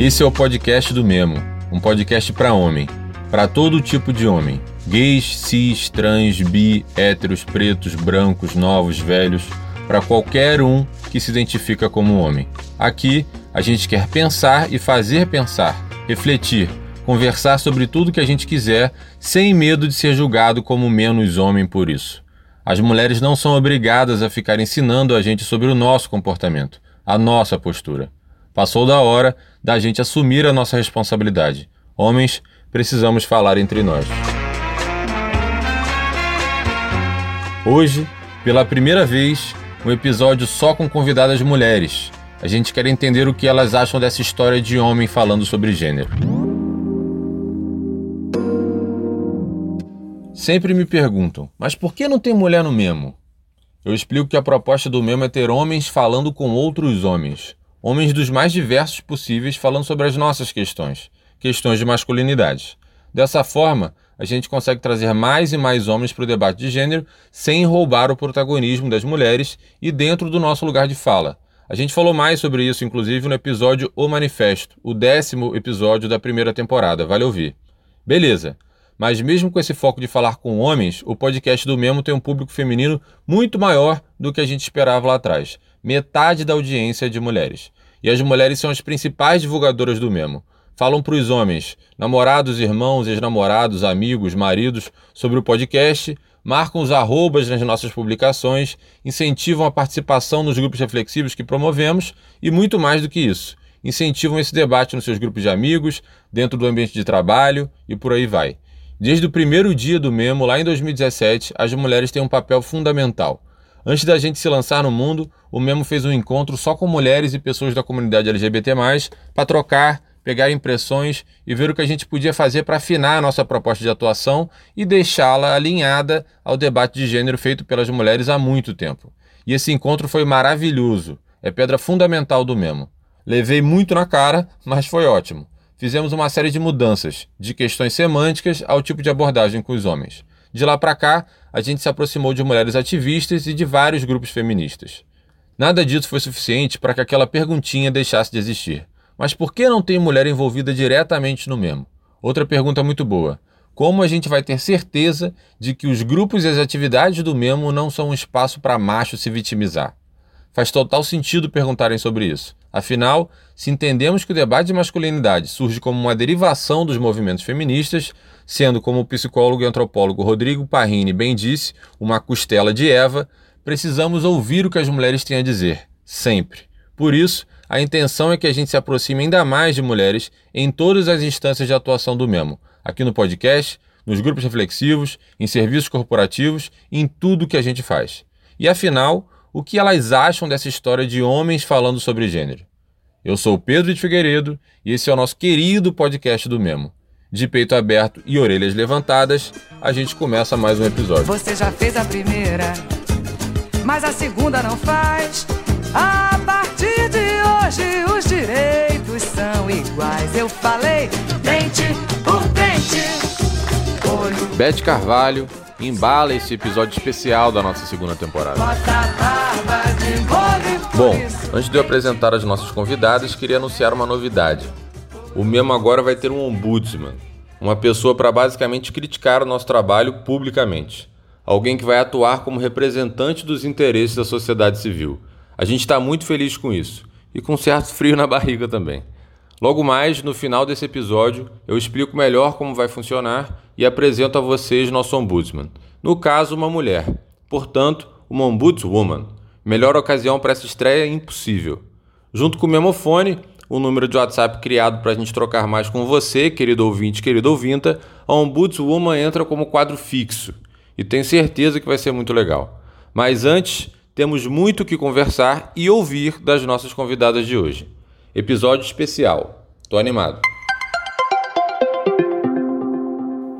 Esse é o podcast do Memo, um podcast para homem, para todo tipo de homem: gays, cis, trans, bi, héteros, pretos, brancos, novos, velhos, para qualquer um que se identifica como homem. Aqui a gente quer pensar e fazer pensar, refletir, conversar sobre tudo que a gente quiser, sem medo de ser julgado como menos homem por isso. As mulheres não são obrigadas a ficar ensinando a gente sobre o nosso comportamento, a nossa postura. Passou da hora da gente assumir a nossa responsabilidade. Homens, precisamos falar entre nós. Hoje, pela primeira vez, um episódio só com convidadas mulheres. A gente quer entender o que elas acham dessa história de homem falando sobre gênero. Sempre me perguntam, mas por que não tem mulher no Memo? Eu explico que a proposta do Memo é ter homens falando com outros homens. Homens dos mais diversos possíveis falando sobre as nossas questões, questões de masculinidade. Dessa forma, a gente consegue trazer mais e mais homens para o debate de gênero sem roubar o protagonismo das mulheres e dentro do nosso lugar de fala. A gente falou mais sobre isso, inclusive, no episódio O Manifesto, o décimo episódio da primeira temporada. Vale ouvir. Beleza. Mas mesmo com esse foco de falar com homens, o podcast do Memo tem um público feminino muito maior do que a gente esperava lá atrás. Metade da audiência é de mulheres. E as mulheres são as principais divulgadoras do Memo. Falam para os homens, namorados, irmãos, ex-namorados, amigos, maridos, sobre o podcast, marcam os arrobas nas nossas publicações, incentivam a participação nos grupos reflexivos que promovemos e muito mais do que isso. Incentivam esse debate nos seus grupos de amigos, dentro do ambiente de trabalho e por aí vai. Desde o primeiro dia do Memo, lá em 2017, as mulheres têm um papel fundamental. Antes da gente se lançar no mundo, o Memo fez um encontro só com mulheres e pessoas da comunidade LGBT, para trocar, pegar impressões e ver o que a gente podia fazer para afinar a nossa proposta de atuação e deixá-la alinhada ao debate de gênero feito pelas mulheres há muito tempo. E esse encontro foi maravilhoso, é pedra fundamental do Memo. Levei muito na cara, mas foi ótimo fizemos uma série de mudanças, de questões semânticas ao tipo de abordagem com os homens. De lá para cá, a gente se aproximou de mulheres ativistas e de vários grupos feministas. Nada disso foi suficiente para que aquela perguntinha deixasse de existir. Mas por que não tem mulher envolvida diretamente no mesmo? Outra pergunta muito boa. Como a gente vai ter certeza de que os grupos e as atividades do mesmo não são um espaço para macho se vitimizar? Faz total sentido perguntarem sobre isso. Afinal, se entendemos que o debate de masculinidade surge como uma derivação dos movimentos feministas, sendo, como o psicólogo e antropólogo Rodrigo Parrini bem disse, uma costela de Eva, precisamos ouvir o que as mulheres têm a dizer, sempre. Por isso, a intenção é que a gente se aproxime ainda mais de mulheres em todas as instâncias de atuação do mesmo, aqui no podcast, nos grupos reflexivos, em serviços corporativos, em tudo que a gente faz. E afinal, o que elas acham dessa história de homens falando sobre gênero. Eu sou o Pedro de Figueiredo e esse é o nosso querido podcast do Memo. De peito aberto e orelhas levantadas, a gente começa mais um episódio. Você já fez a primeira, mas a segunda não faz. A partir de hoje os direitos são iguais. Eu falei dente por dente. Olho. Beth Carvalho embala esse episódio especial da nossa segunda temporada. Bom, antes de eu apresentar as nossas convidadas, queria anunciar uma novidade. O Memo agora vai ter um ombudsman, uma pessoa para basicamente criticar o nosso trabalho publicamente. Alguém que vai atuar como representante dos interesses da sociedade civil. A gente está muito feliz com isso e com certo frio na barriga também. Logo mais, no final desse episódio, eu explico melhor como vai funcionar e apresento a vocês nosso ombudsman. No caso, uma mulher. Portanto, uma ombudswoman. Melhor ocasião para essa estreia impossível. Junto com o memofone, o número de WhatsApp criado para a gente trocar mais com você, querido ouvinte, querido ouvinta, a Ombudswoman entra como quadro fixo. E tenho certeza que vai ser muito legal. Mas antes, temos muito que conversar e ouvir das nossas convidadas de hoje. Episódio especial. Tô animado.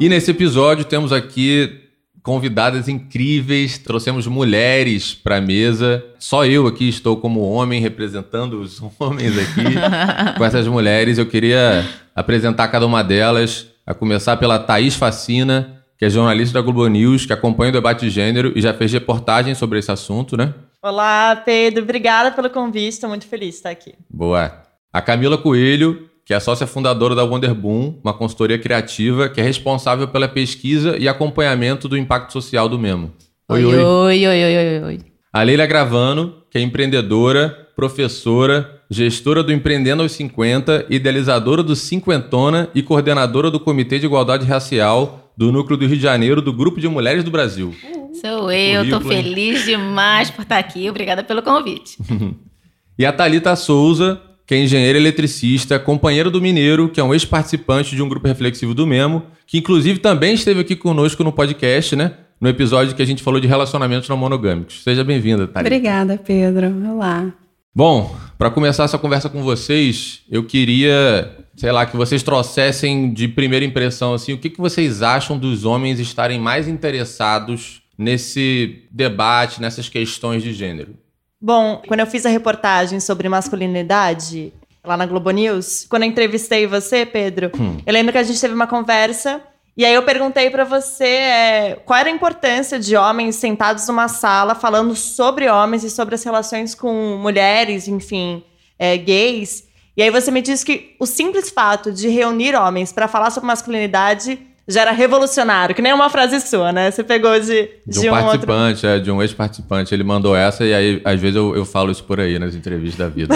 E nesse episódio temos aqui convidadas incríveis, trouxemos mulheres para a mesa. Só eu aqui estou como homem representando os homens aqui com essas mulheres. Eu queria apresentar cada uma delas, a começar pela Thaís Facina, que é jornalista da Globo News, que acompanha o debate de gênero e já fez reportagem sobre esse assunto, né? Olá, Pedro. Obrigada pelo convite. Estou muito feliz de estar aqui. Boa. A Camila Coelho, que é sócia fundadora da Wonderboom, uma consultoria criativa que é responsável pela pesquisa e acompanhamento do impacto social do Memo. Oi, oi, oi, oi, oi, oi. oi. A Leila Gravano, que é empreendedora, professora, gestora do Empreendendo aos 50, idealizadora do Cinquentona e coordenadora do Comitê de Igualdade Racial do Núcleo do Rio de Janeiro do Grupo de Mulheres do Brasil. Sou eu, estou feliz demais por estar aqui. Obrigada pelo convite. e a Talita Souza, que é engenheira eletricista, companheira do Mineiro, que é um ex-participante de um grupo reflexivo do Memo, que inclusive também esteve aqui conosco no podcast, né? No episódio que a gente falou de relacionamentos não monogâmicos. Seja bem-vinda, Thalita. Obrigada, Pedro. Olá. Bom, para começar essa conversa com vocês, eu queria, sei lá, que vocês trouxessem de primeira impressão assim, o que, que vocês acham dos homens estarem mais interessados nesse debate, nessas questões de gênero? Bom, quando eu fiz a reportagem sobre masculinidade lá na Globo News, quando eu entrevistei você, Pedro, hum. eu lembro que a gente teve uma conversa e aí eu perguntei para você é, qual era a importância de homens sentados numa sala falando sobre homens e sobre as relações com mulheres, enfim, é, gays. E aí você me disse que o simples fato de reunir homens para falar sobre masculinidade já era revolucionário, que nem uma frase sua, né? Você pegou de, de, de um, um, participante, outro... é, de um ex-participante. Ele mandou essa e aí, às vezes, eu, eu falo isso por aí nas entrevistas da vida.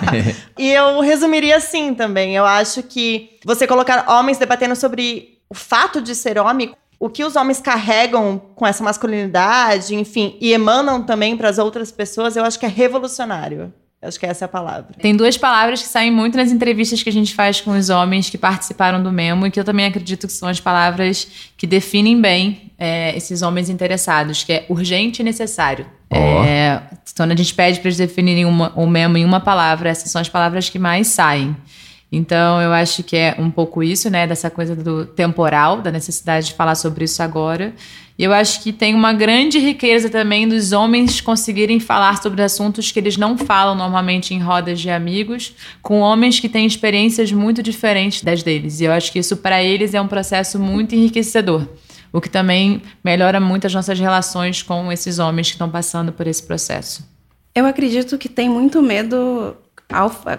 e eu resumiria assim também. Eu acho que você colocar homens debatendo sobre o fato de ser homem, o que os homens carregam com essa masculinidade, enfim, e emanam também para as outras pessoas, eu acho que é revolucionário. Acho que essa é a palavra. Tem duas palavras que saem muito nas entrevistas que a gente faz com os homens que participaram do Memo e que eu também acredito que são as palavras que definem bem é, esses homens interessados, que é urgente e necessário. Oh. É, quando a gente pede para eles definirem uma, o Memo em uma palavra, essas são as palavras que mais saem. Então, eu acho que é um pouco isso, né, dessa coisa do temporal, da necessidade de falar sobre isso agora. E eu acho que tem uma grande riqueza também dos homens conseguirem falar sobre assuntos que eles não falam normalmente em rodas de amigos, com homens que têm experiências muito diferentes das deles. E eu acho que isso para eles é um processo muito enriquecedor. O que também melhora muito as nossas relações com esses homens que estão passando por esse processo. Eu acredito que tem muito medo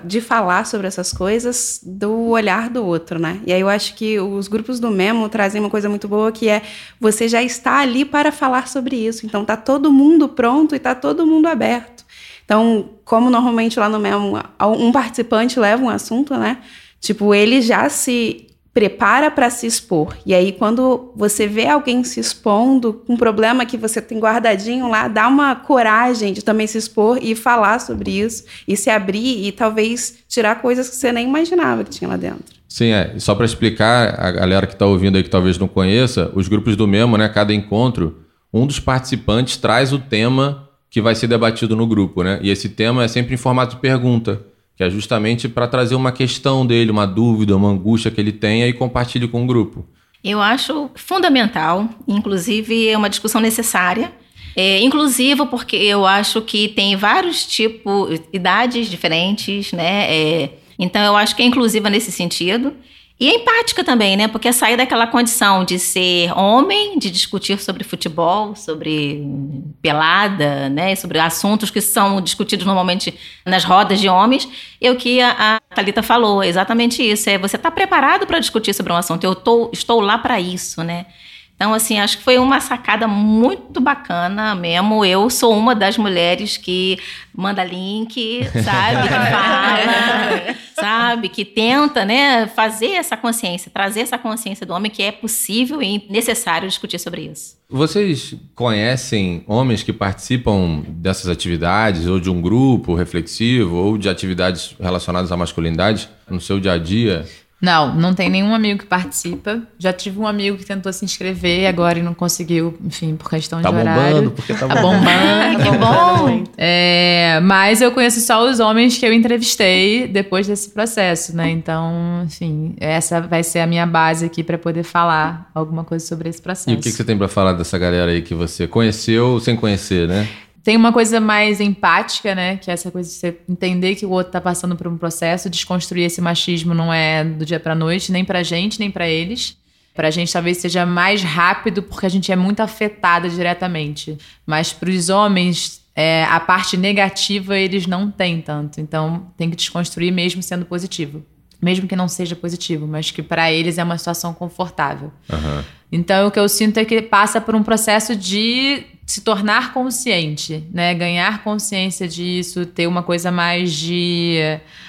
de falar sobre essas coisas do olhar do outro, né? E aí eu acho que os grupos do Memo trazem uma coisa muito boa que é você já está ali para falar sobre isso. Então tá todo mundo pronto e tá todo mundo aberto. Então, como normalmente lá no Memo um participante leva um assunto, né? Tipo, ele já se prepara para se expor. E aí, quando você vê alguém se expondo com um problema que você tem guardadinho lá, dá uma coragem de também se expor e falar sobre isso, e se abrir e talvez tirar coisas que você nem imaginava que tinha lá dentro. Sim, é. Só para explicar, a galera que está ouvindo aí que talvez não conheça, os grupos do Memo, né? Cada encontro, um dos participantes traz o tema que vai ser debatido no grupo, né? E esse tema é sempre em formato de pergunta que é justamente para trazer uma questão dele, uma dúvida, uma angústia que ele tenha e compartilhe com o grupo. Eu acho fundamental, inclusive é uma discussão necessária, é, inclusivo porque eu acho que tem vários tipos, idades diferentes, né? É, então eu acho que é inclusiva nesse sentido. E é empática também, né? Porque é sair daquela condição de ser homem, de discutir sobre futebol, sobre pelada, né? Sobre assuntos que são discutidos normalmente nas rodas de homens. E o que a, a Thalita falou, é exatamente isso. É você está preparado para discutir sobre um assunto. Eu tô, estou lá para isso, né? Então, assim, acho que foi uma sacada muito bacana mesmo. Eu sou uma das mulheres que manda link, sabe? Que fala, sabe? Que tenta, né, fazer essa consciência, trazer essa consciência do homem que é possível e necessário discutir sobre isso. Vocês conhecem homens que participam dessas atividades, ou de um grupo reflexivo, ou de atividades relacionadas à masculinidade no seu dia a dia? Não, não tem nenhum amigo que participa. Já tive um amigo que tentou se inscrever agora e não conseguiu, enfim, por questão tá de bombando, horário. Porque tá, tá bombando. que bom! É, mas eu conheço só os homens que eu entrevistei depois desse processo, né? Então, enfim, essa vai ser a minha base aqui para poder falar alguma coisa sobre esse processo. E o que, que você tem para falar dessa galera aí que você conheceu sem conhecer, né? Tem uma coisa mais empática, né? Que é essa coisa de você entender que o outro tá passando por um processo, desconstruir esse machismo não é do dia pra noite, nem pra gente, nem pra eles. Pra gente talvez seja mais rápido, porque a gente é muito afetada diretamente. Mas pros homens, é, a parte negativa eles não têm tanto. Então tem que desconstruir mesmo sendo positivo. Mesmo que não seja positivo, mas que para eles é uma situação confortável. Aham. Então, o que eu sinto é que passa por um processo de se tornar consciente, né? Ganhar consciência disso, ter uma coisa mais de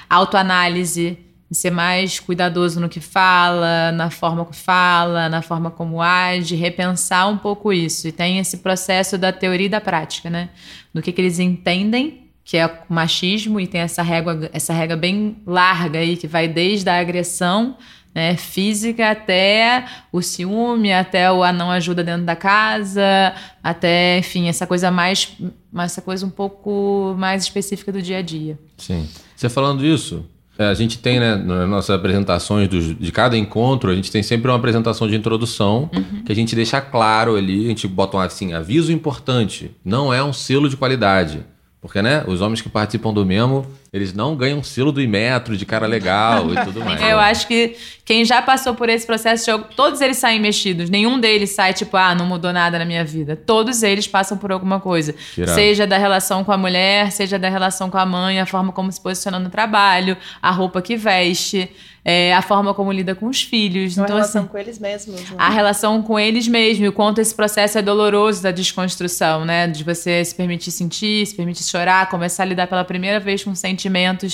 autoanálise, ser mais cuidadoso no que fala, na forma que fala, na forma como age, repensar um pouco isso. E tem esse processo da teoria e da prática, né? Do que, que eles entendem que é o machismo e tem essa régua, essa regra bem larga aí que vai desde a agressão né, física até o ciúme, até o a não ajuda dentro da casa, até, enfim, essa coisa mais, essa coisa um pouco mais específica do dia a dia. Sim. Você falando isso, é, a gente tem, né, nas nossas apresentações dos- de cada encontro, a gente tem sempre uma apresentação de introdução que a gente deixa claro ali, a gente bota um assim, aviso importante, não é um selo de qualidade. Porque, né, os homens que participam do Memo, eles não ganham selo do Imetro de cara legal e tudo mais. Eu acho que quem já passou por esse processo, de- todos eles saem mexidos. Nenhum deles sai tipo, ah, não mudou nada na minha vida. Todos eles passam por alguma coisa. Irado. Seja da relação com a mulher, seja da relação com a mãe, a forma como se posiciona no trabalho, a roupa que veste, é, a forma como lida com os filhos. Uma então, relação assim, com eles mesmos. né? a relação com eles mesmos, e o quanto esse processo é doloroso da desconstrução, né? De você se permitir sentir, se permitir chorar, começar a lidar pela primeira vez com sentimentos,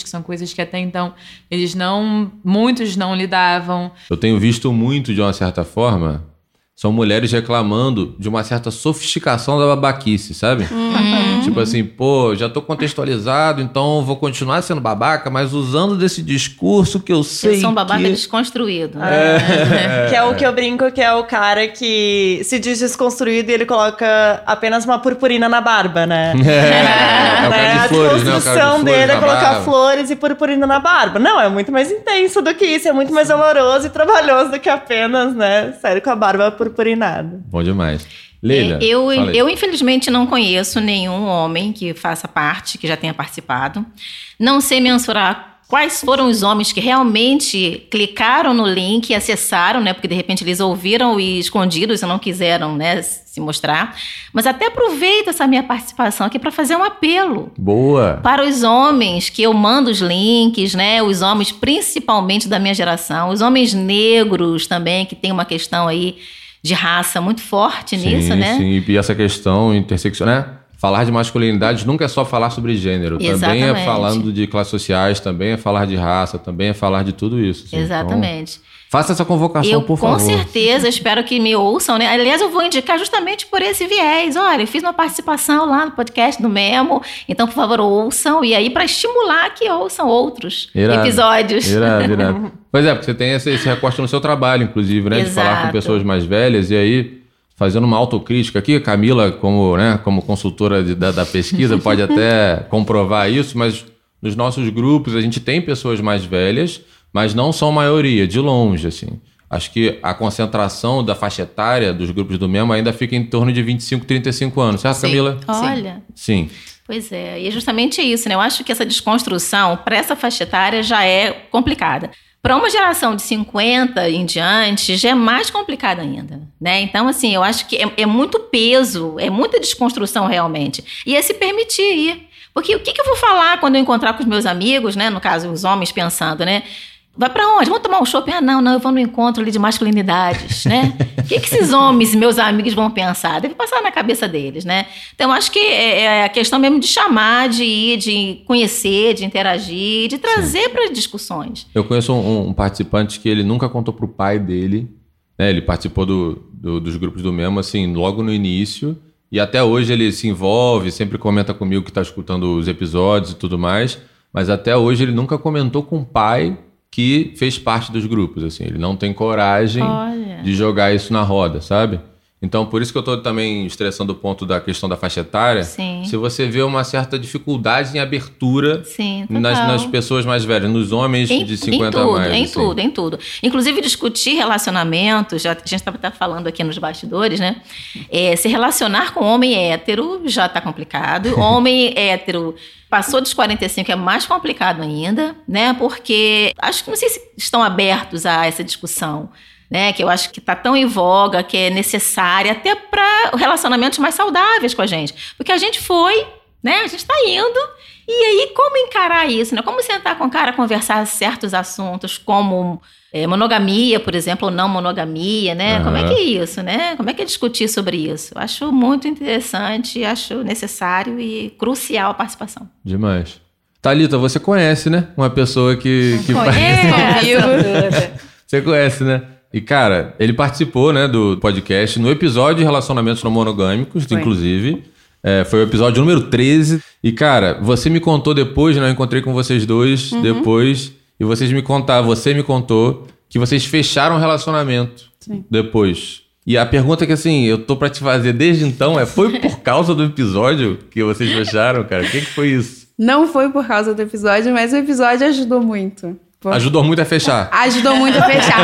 que são coisas que até então eles não, muitos não lidavam. Eu tenho visto muito, de uma certa forma, são mulheres reclamando de uma certa sofisticação da babaquice, sabe? Tipo assim, pô, já tô contextualizado, então vou continuar sendo babaca, mas usando desse discurso que eu sei Eles são babaca que... desconstruído. Que é o que eu brinco, que é o cara que se diz desconstruído e ele coloca apenas uma purpurina na barba, né? É, é o cara a de flores, né? De desconstrução flores dele é colocar barba. flores e purpurina na barba. Não, é muito mais intenso do que isso, é muito mais doloroso e trabalhoso do que apenas, né? Sério, com a barba purpurinada. Bom demais. Leila, É, eu, eu, infelizmente, não conheço nenhum homem que faça parte, que já tenha participado. Não sei mensurar quais foram os homens que realmente clicaram no link e acessaram, né? Porque de repente eles ouviram e escondidos e não quiseram, né, se mostrar. Mas até aproveito essa minha participação aqui para fazer um apelo Boa. para os homens que eu mando os links, né? Os homens principalmente da minha geração, os homens negros também que tem uma questão aí de raça muito forte nisso, sim, né? Sim, e essa questão interseccional, né? Falar de masculinidade nunca é só falar sobre gênero, também é Exatamente. falando de classes sociais, também é falar de raça, também é falar de tudo isso. assim. Exatamente. Então, faça essa convocação, eu por com favor. certeza espero que me ouçam, né? Aliás, eu vou indicar justamente por esse viés. Olha, eu fiz uma participação lá no podcast do Memo, então por favor ouçam e aí para estimular que ouçam outros Irado. episódios. Irado, irado. Pois é, porque você tem esse, esse recorte no seu trabalho, inclusive, né? De falar com Exato. pessoas mais velhas e aí, fazendo uma autocrítica aqui, Camila, como, né, como consultora de- da, da pesquisa, pode até comprovar isso, mas nos nossos grupos a gente tem pessoas mais velhas, mas não são maioria, de longe, assim. Acho que a concentração da faixa etária dos grupos do mesmo ainda fica em torno de 25, 35 anos, certo, Sim. Camila? Olha. Sim. Pois é, e é justamente isso, né? Eu acho que essa desconstrução para essa faixa etária já é complicada. Para uma geração de 50 em diante, já é mais complicado ainda, né? Então, assim, eu acho que é, é muito peso, é muita desconstrução realmente. E é se permitir ir. Porque o que, que eu vou falar quando eu encontrar com os meus amigos, né? No caso, os homens pensando, né? Vai pra onde? Vamos tomar um shopping? Ah, não, não, eu vou no encontro ali de masculinidades, né? O que, que esses homens, meus amigos, vão pensar? Deve passar na cabeça deles, né? Então, acho que é, é a questão mesmo de chamar, de ir, de conhecer, de interagir, de trazer para discussões. Eu conheço um, um participante que ele nunca contou pro pai dele, né? Ele participou do, do- dos grupos do mesmo, assim, logo no início. E até hoje ele se envolve, sempre comenta comigo que tá escutando os episódios e tudo mais. Mas até hoje ele nunca comentou com o pai que fez parte dos grupos, assim. Ele não tem coragem Olha. de jogar isso na roda, sabe? Então, por isso que eu tô também estressando o ponto da questão da faixa etária. Sim. Se você vê uma certa dificuldade em abertura Sim, nas, nas pessoas mais velhas, nos homens Em, de 50 em tudo, a mais. em assim. tudo, em tudo. Inclusive discutir relacionamentos, já, a gente estava até falando aqui nos bastidores, né? É, se relacionar com homem hétero já está complicado. Homem hétero passou dos 45 é mais complicado ainda, né? Porque acho que não sei se estão abertos a essa discussão. Né, que eu acho que está tão em voga, que é necessária até para relacionamentos mais saudáveis com a gente. Porque a gente foi né? A gente tá indo. E aí, como encarar isso, né? Como sentar com o cara, conversar certos assuntos, como é, monogamia, por exemplo, ou não monogamia, né? Aham. Como é que é isso, né? Como é que é discutir sobre isso? Eu acho muito interessante, acho necessário e crucial a participação. Demais. Thalita, você conhece, né? Uma pessoa que, que É, Você conhece, né? E, cara, ele participou, né, do podcast no episódio de Relacionamentos Não Monogâmicos, Foi. inclusive. É, foi o episódio número 13. E, cara, você me contou depois, né? Eu encontrei com vocês dois depois. E vocês me contaram, você me contou que vocês fecharam o relacionamento Sim. depois. E a pergunta que, assim, eu tô pra te fazer desde então é: foi por causa do episódio que vocês fecharam, cara? O que, que foi isso? Não foi por causa do episódio, mas o episódio ajudou muito. Ajudou muito a fechar. Ajudou muito a fechar.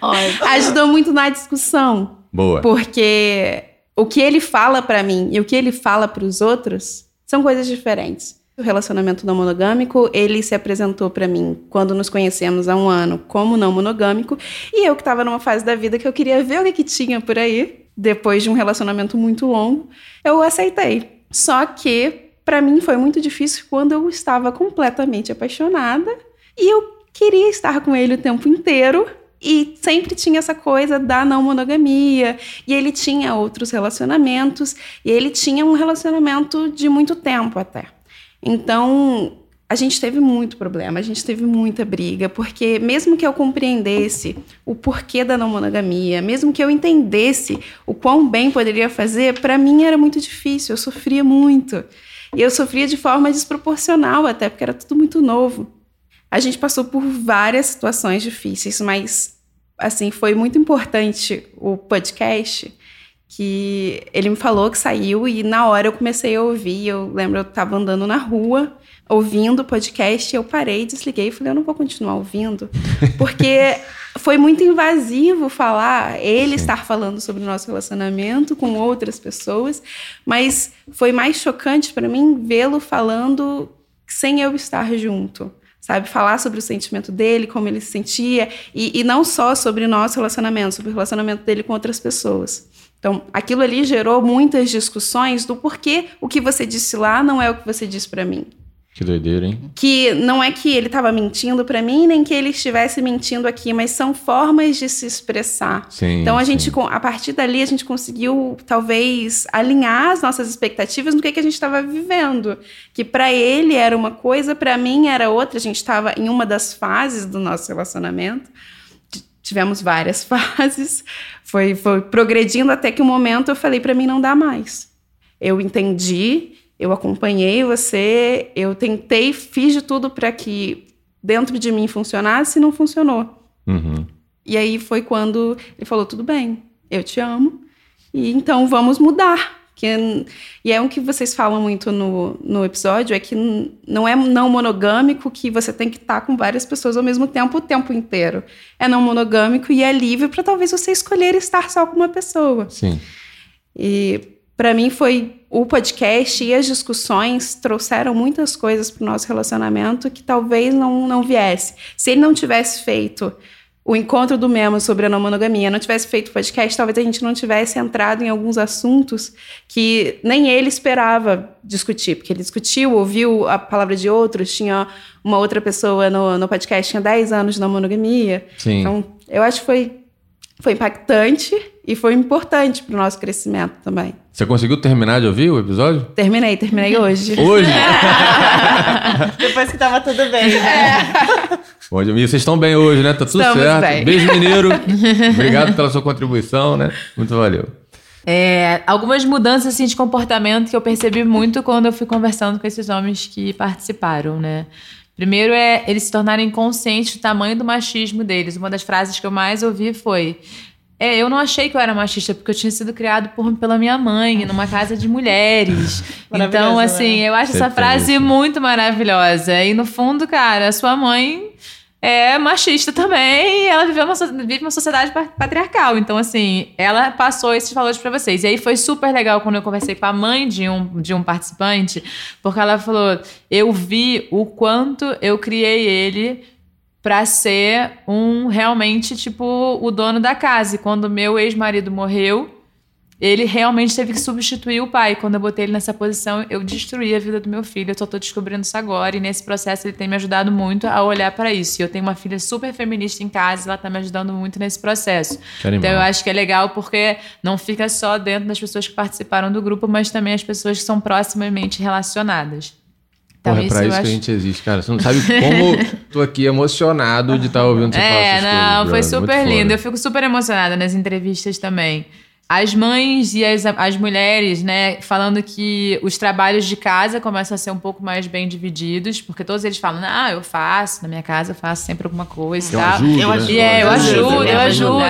ajudou muito na discussão. Boa. Porque o que ele fala pra mim e o que ele fala pros outros são coisas diferentes. O relacionamento não monogâmico, ele se apresentou pra mim quando nos conhecemos há um ano como não monogâmico, e eu que tava numa fase da vida que eu queria ver o que, que tinha por aí, depois de um relacionamento muito longo, eu aceitei. Só que pra mim foi muito difícil quando eu estava completamente apaixonada e eu queria estar com ele o tempo inteiro e sempre tinha essa coisa da não monogamia. E ele tinha outros relacionamentos. E ele tinha um relacionamento de muito tempo até. Então, a gente teve muito problema, a gente teve muita briga, porque mesmo que eu compreendesse o porquê da não monogamia, mesmo que eu entendesse o quão bem poderia fazer, para mim era muito difícil, eu sofria muito. E eu sofria de forma desproporcional até, porque era tudo muito novo. A gente passou por várias situações difíceis, mas assim, foi muito importante o podcast que ele me falou que saiu e na hora eu comecei a ouvir. Eu lembro, eu estava andando na rua, ouvindo o podcast, eu parei, desliguei e falei, eu não vou continuar ouvindo, porque foi muito invasivo falar, ele estar falando sobre o nosso relacionamento com outras pessoas, mas foi mais chocante para mim vê-lo falando sem eu estar junto sabe? Falar sobre o sentimento dele, como ele se sentia, e, e não só sobre o nosso relacionamento, sobre o relacionamento dele com outras pessoas. Então, aquilo ali gerou muitas discussões do porquê o que você disse lá não é o que você disse para mim. Que doideira, hein? Que não é que ele estava mentindo para mim, nem que ele estivesse mentindo aqui, mas são formas de se expressar. Sim. Então a gente, sim. com- a partir dali, a gente conseguiu talvez alinhar as nossas expectativas no que, que a gente estava vivendo. Que para ele era uma coisa, para mim era outra. A gente estava em uma das fases do nosso relacionamento. Tivemos várias fases, foi, foi progredindo até que o momento eu falei para mim não dá mais. Eu entendi, eu acompanhei você, eu tentei, fiz de tudo para que dentro de mim funcionasse e não funcionou. Uhum. E aí foi quando ele falou: tudo bem, eu te amo, e então vamos mudar. Que, e é o que vocês falam muito no, no episódio: é que não é não monogâmico que você tem que estar com várias pessoas ao mesmo tempo o tempo inteiro. É não monogâmico e é livre para talvez você escolher estar só com uma pessoa. Sim. E para mim foi o podcast e as discussões trouxeram muitas coisas para o nosso relacionamento que talvez não, não viesse. Se ele não tivesse feito o encontro do Memo sobre a não monogamia, não tivesse feito o podcast, talvez a gente não tivesse entrado em alguns assuntos que nem ele esperava discutir, porque ele discutiu, ouviu a palavra de outros, tinha uma outra pessoa no, no podcast, tinha 10 anos de não monogamia. Sim. Então, eu acho que foi, foi impactante e foi importante para o nosso crescimento também. Você conseguiu terminar de ouvir o episódio? Terminei, terminei hoje. Hoje? Depois que tava tudo bem. Bom, e vocês estão bem hoje, né? Tá tudo Estamos certo. bem. Beijo, mineiro. Obrigado pela sua contribuição, né? Muito valeu. É, algumas mudanças assim, de comportamento que eu percebi muito quando eu fui conversando com esses homens que participaram, né? Primeiro é eles se tornarem conscientes do tamanho do machismo deles. Uma das frases que eu mais ouvi foi: é, eu não achei que eu era machista porque eu tinha sido criado por, pela minha mãe numa casa de mulheres. Então, né? assim, eu acho essa frase isso. muito maravilhosa. E no fundo, cara, a sua mãe é machista também, ela uma, vive uma sociedade pa- patriarcal. Então, assim, ela passou esses valores pra vocês. E aí foi super legal quando eu conversei com a mãe de um, de um participante, porque ela falou: eu vi o quanto eu criei ele pra ser um realmente, tipo, o dono da casa. E quando meu ex-marido morreu, ele realmente teve que substituir o pai. Quando eu botei ele nessa posição, eu destruí a vida do meu filho. Eu só tô descobrindo isso agora. E nesse processo ele tem me ajudado muito a olhar para isso. E eu tenho uma filha super feminista em casa, e ela tá me ajudando muito nesse processo. Então eu acho que é legal porque não fica só dentro das pessoas que participaram do grupo, mas também as pessoas que são proximamente relacionadas. Então, Porra, é pra isso, que a gente existe, cara. Você não sabe como tô aqui emocionado de estar tá ouvindo você é, falar essas não, coisas, foi super lindo. Eu fico super emocionada nas entrevistas também as mães e as, as mulheres, né, falando que os trabalhos de casa começam a ser um pouco mais bem divididos, porque todos eles falam, ah, eu faço, na minha casa eu faço sempre alguma coisa eu e tal. Ajudo, eu né? ajudo, é, eu ajudo, eu ajudo.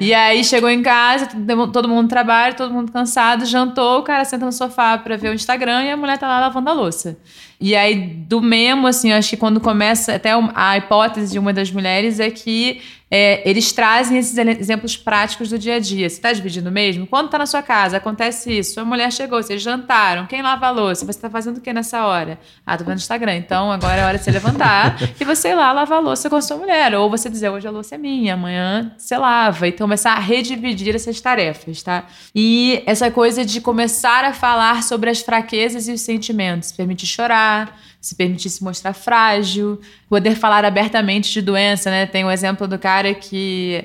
E aí chegou em casa, todo mundo trabalha, todo mundo cansado, jantou, o cara senta no sofá para ver o Instagram e a mulher tá lá lavando a louça. E aí, do mesmo, assim, acho que quando começa, até a hipótese de uma das mulheres é que é, eles trazem esses exemplos práticos do dia a dia. Você está dividindo mesmo? Quando está na sua casa, acontece isso. Sua mulher chegou, vocês jantaram. Quem lava a louça? Você está fazendo o que nessa hora? Ah, tô vendo Instagram. Então agora é hora de você levantar e você ir lá lavar a louça com a sua mulher. Ou você dizer, hoje a louça é minha, amanhã você lava. E começar a redividir essas tarefas, tá? E essa coisa de começar a falar sobre as fraquezas e os sentimentos. Permitir chorar se permitir se mostrar frágil, poder falar abertamente de doença, né? Tem o um exemplo do cara que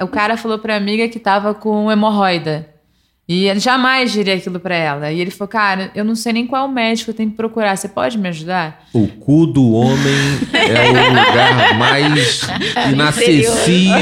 o cara falou para amiga que tava com hemorroida. E ele jamais diria aquilo para ela. E ele falou: Cara, eu não sei nem qual médico eu tenho que procurar. Você pode me ajudar? O cu do homem é o lugar mais inacessível,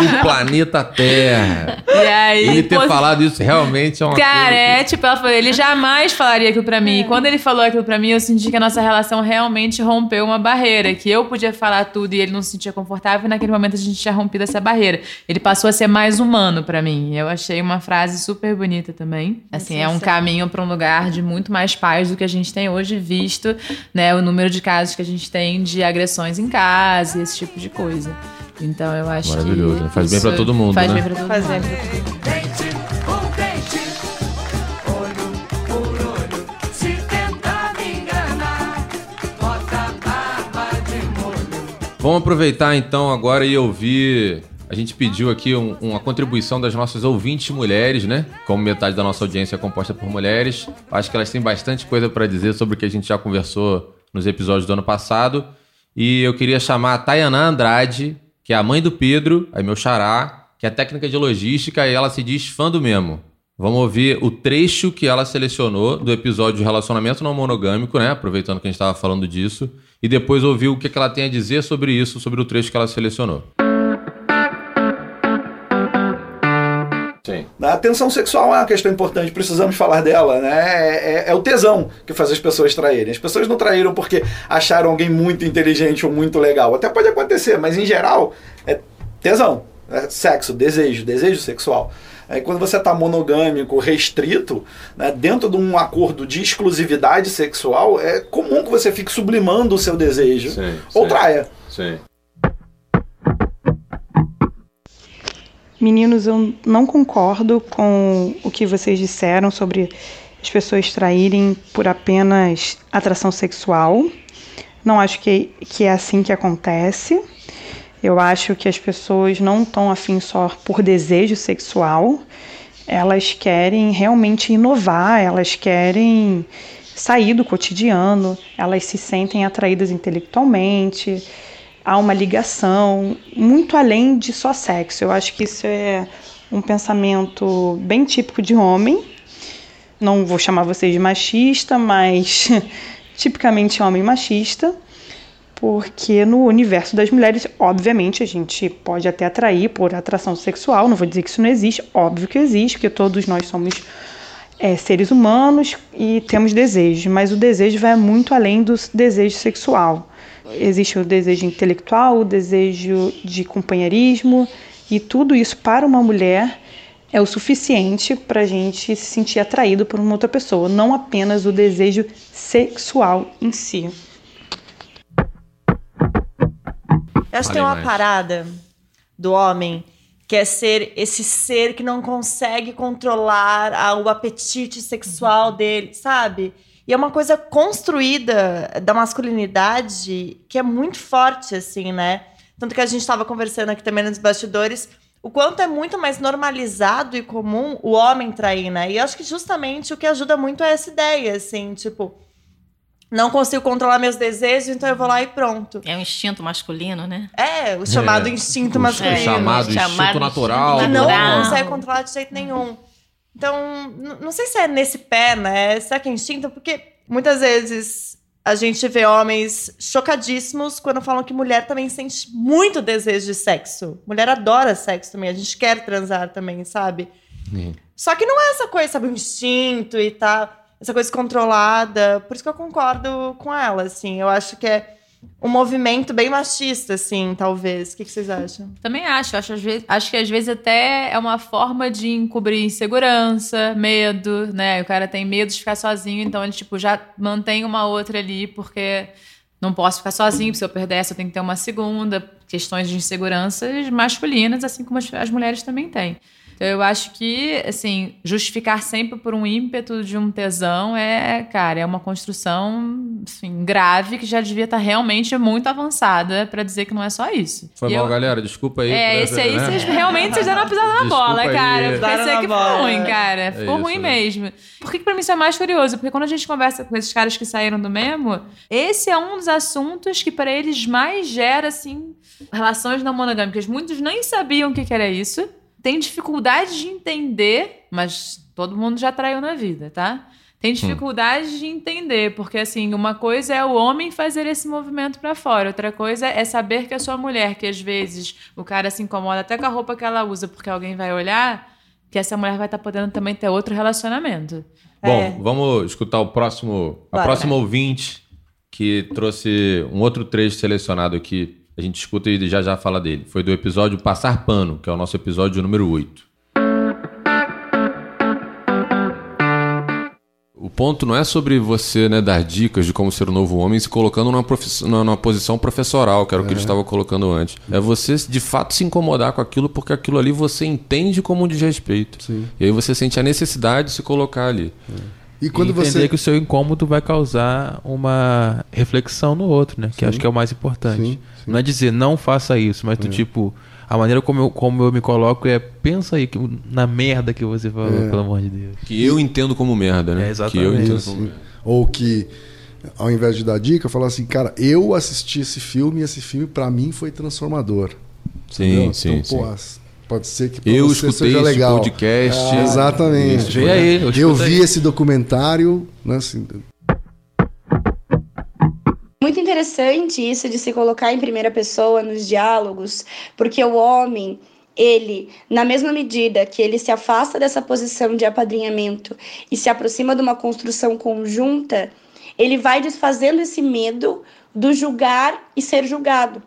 do planeta Terra. E aí, ele ter falado isso realmente é uma Cara, coisa é tipo, ela falou, ele jamais falaria aquilo pra mim. E quando ele falou aquilo pra mim, eu senti que a nossa relação realmente rompeu uma barreira. Que eu podia falar tudo e ele não se sentia confortável. E naquele momento a gente tinha rompido essa barreira. Ele passou a ser mais humano para mim. Eu achei uma frase frase super bonita também. Assim, é um caminho para um lugar de muito mais paz do que a gente tem hoje, visto né, o número de casos que a gente tem de agressões em casa e esse tipo de coisa. Então eu acho Maravilhoso, que. né? Faz bem para todo mundo. Faz né? bem pra todo Faz mundo. bem pra todo mundo. Vamos aproveitar então agora e ouvir. A gente pediu aqui um- uma contribuição das nossas ouvintes mulheres, né? Como metade da nossa audiência é composta por mulheres, acho que elas têm bastante coisa para dizer sobre o que a gente já conversou nos episódios do ano passado. E eu queria chamar a Tayaná Andrade, que é a mãe do Pedro, aí meu xará, que é técnica de logística e ela se diz fã do Memo. Vamos ouvir o trecho que ela selecionou do episódio de relacionamento não monogâmico, né? Aproveitando que a gente estava falando disso. E depois ouvir o que ela tem a dizer sobre isso, sobre o trecho que ela selecionou. Sim. A tensão sexual é uma questão importante, precisamos falar dela, né? É, é- é o tesão que faz as pessoas traírem. As pessoas não traíram porque acharam alguém muito inteligente ou muito legal. Até pode acontecer, mas em geral é tesão, é sexo, desejo, desejo sexual. Aí quando você está monogâmico, restrito, né, dentro de um acordo de exclusividade sexual, é comum que você fique sublimando o seu desejo Sim, ou sim. traia. Sim. Meninos, eu não concordo com o que vocês disseram sobre as pessoas traírem por apenas atração sexual. Não acho que, que é assim que acontece. Eu acho que as pessoas não estão afim só por desejo sexual. Elas querem realmente inovar, elas querem sair do cotidiano, elas se sentem atraídas intelectualmente, há uma ligação muito além de só sexo. Eu acho que isso é um pensamento bem típico de homem. Não vou chamar vocês de machista, mas tipicamente homem machista, porque no universo das mulheres, obviamente, a gente pode até atrair por atração sexual. Não vou dizer que isso não existe, óbvio que existe, porque todos nós somos é, seres humanos e temos desejos, mas o desejo vai muito além do desejo sexual. Existe o desejo intelectual, o desejo de companheirismo, e tudo isso para uma mulher é o suficiente para a gente se sentir atraído por uma outra pessoa, não apenas o desejo sexual em si. Eu acho que tem uma parada do homem que é ser esse ser que não consegue controlar o apetite sexual dele, sabe? E é uma coisa construída da masculinidade que é muito forte, assim, né? Tanto que a gente estava conversando aqui também nos bastidores. o quanto é muito mais normalizado e comum o homem trair, né? E acho que justamente o que ajuda muito é essa ideia, assim, tipo, não consigo controlar meus desejos, então eu vou lá e pronto. É um instinto masculino, né? É, o chamado É. instinto O masculino. chamado Chamado instinto natural. que não natural. consegue controlar de jeito nenhum. Então, não sei se é nesse pé, né? Será que é instinto? Porque muitas vezes a gente vê homens chocadíssimos quando falam que mulher também sente muito desejo de sexo. Mulher adora sexo também, a gente quer transar também, sabe? Só que não é essa coisa, sabe, o instinto e tal, essa coisa controlada. Por isso que eu concordo com ela, assim. Eu acho que é um movimento bem machista, assim, talvez. O que, que vocês acham? Também acho. Acho, vezes, acho que às vezes até é uma forma de encobrir insegurança, medo, né? O cara tem medo de ficar sozinho, então ele, tipo, já mantém uma outra ali, porque não posso ficar sozinho, se eu perder essa, eu tenho que ter uma segunda. Questões de inseguranças masculinas, assim como as, as mulheres também têm. Então, eu acho que, assim, justificar sempre por um ímpeto de um tesão é, cara, é uma construção assim, grave que já devia estar realmente muito avançada pra dizer que não é só isso. Foi E mal, eu- galera. Desculpa aí. é, por esse aí, né? vocês realmente vocês deram uma pisada na Desculpa bola, aí. cara. Eu pensei que bola. foi ruim, cara. Ficou isso, ruim né? mesmo. Por que, que pra mim isso é mais curioso? Porque quando a gente conversa com esses caras que saíram do Memo, esse é um dos assuntos que pra eles mais gera, assim, relações não monogâmicas. Muitos nem sabiam o que, que era isso. Tem dificuldade de entender, mas todo mundo já traiu na vida, tá? Tem dificuldade de entender, porque assim, uma coisa é o homem fazer esse movimento pra fora, outra coisa é saber que a sua mulher, que às vezes o cara se incomoda até com a roupa que ela usa porque alguém vai olhar, que essa mulher vai estar podendo também ter outro relacionamento. Bom, É. vamos escutar o próximo, a Bora. próxima ouvinte que trouxe um outro trecho selecionado aqui. A gente escuta e já já fala dele. Foi do episódio Passar Pano, que é o nosso episódio número 8. O ponto não é sobre você né, dar dicas de como ser um novo homem se colocando numa, numa- posição professoral, que era o que ele estava colocando antes. É você de fato se incomodar com aquilo, porque aquilo ali você entende como um desrespeito. Sim. E aí você sente a necessidade de se colocar ali. E quando e entender você. que o seu incômodo vai causar uma reflexão no outro, né? Que Sim. acho que é o mais importante. Sim, sim. Não é dizer não faça isso, mas tu, tipo, a maneira como eu, como eu me coloco é pensa aí que, na merda que você falou, É. pelo amor de Deus. Que eu entendo como merda, né? É, exatamente. Que eu entendo como merda. Ou que, ao invés de dar dica, falar assim, cara, eu assisti esse filme e esse filme pra mim foi transformador. Sim, Entendeu? sim, então, sim. pô, pode ser que Eu você escutei seja esse legal. podcast. É, exatamente. Vê aí, eu Eu vi aí. esse documentário, né, assim, Muito interessante isso de se colocar em primeira pessoa nos diálogos, porque o homem, ele, na mesma medida que ele se afasta dessa posição de apadrinhamento e se aproxima de uma construção conjunta, ele vai desfazendo esse medo do julgar e ser julgado,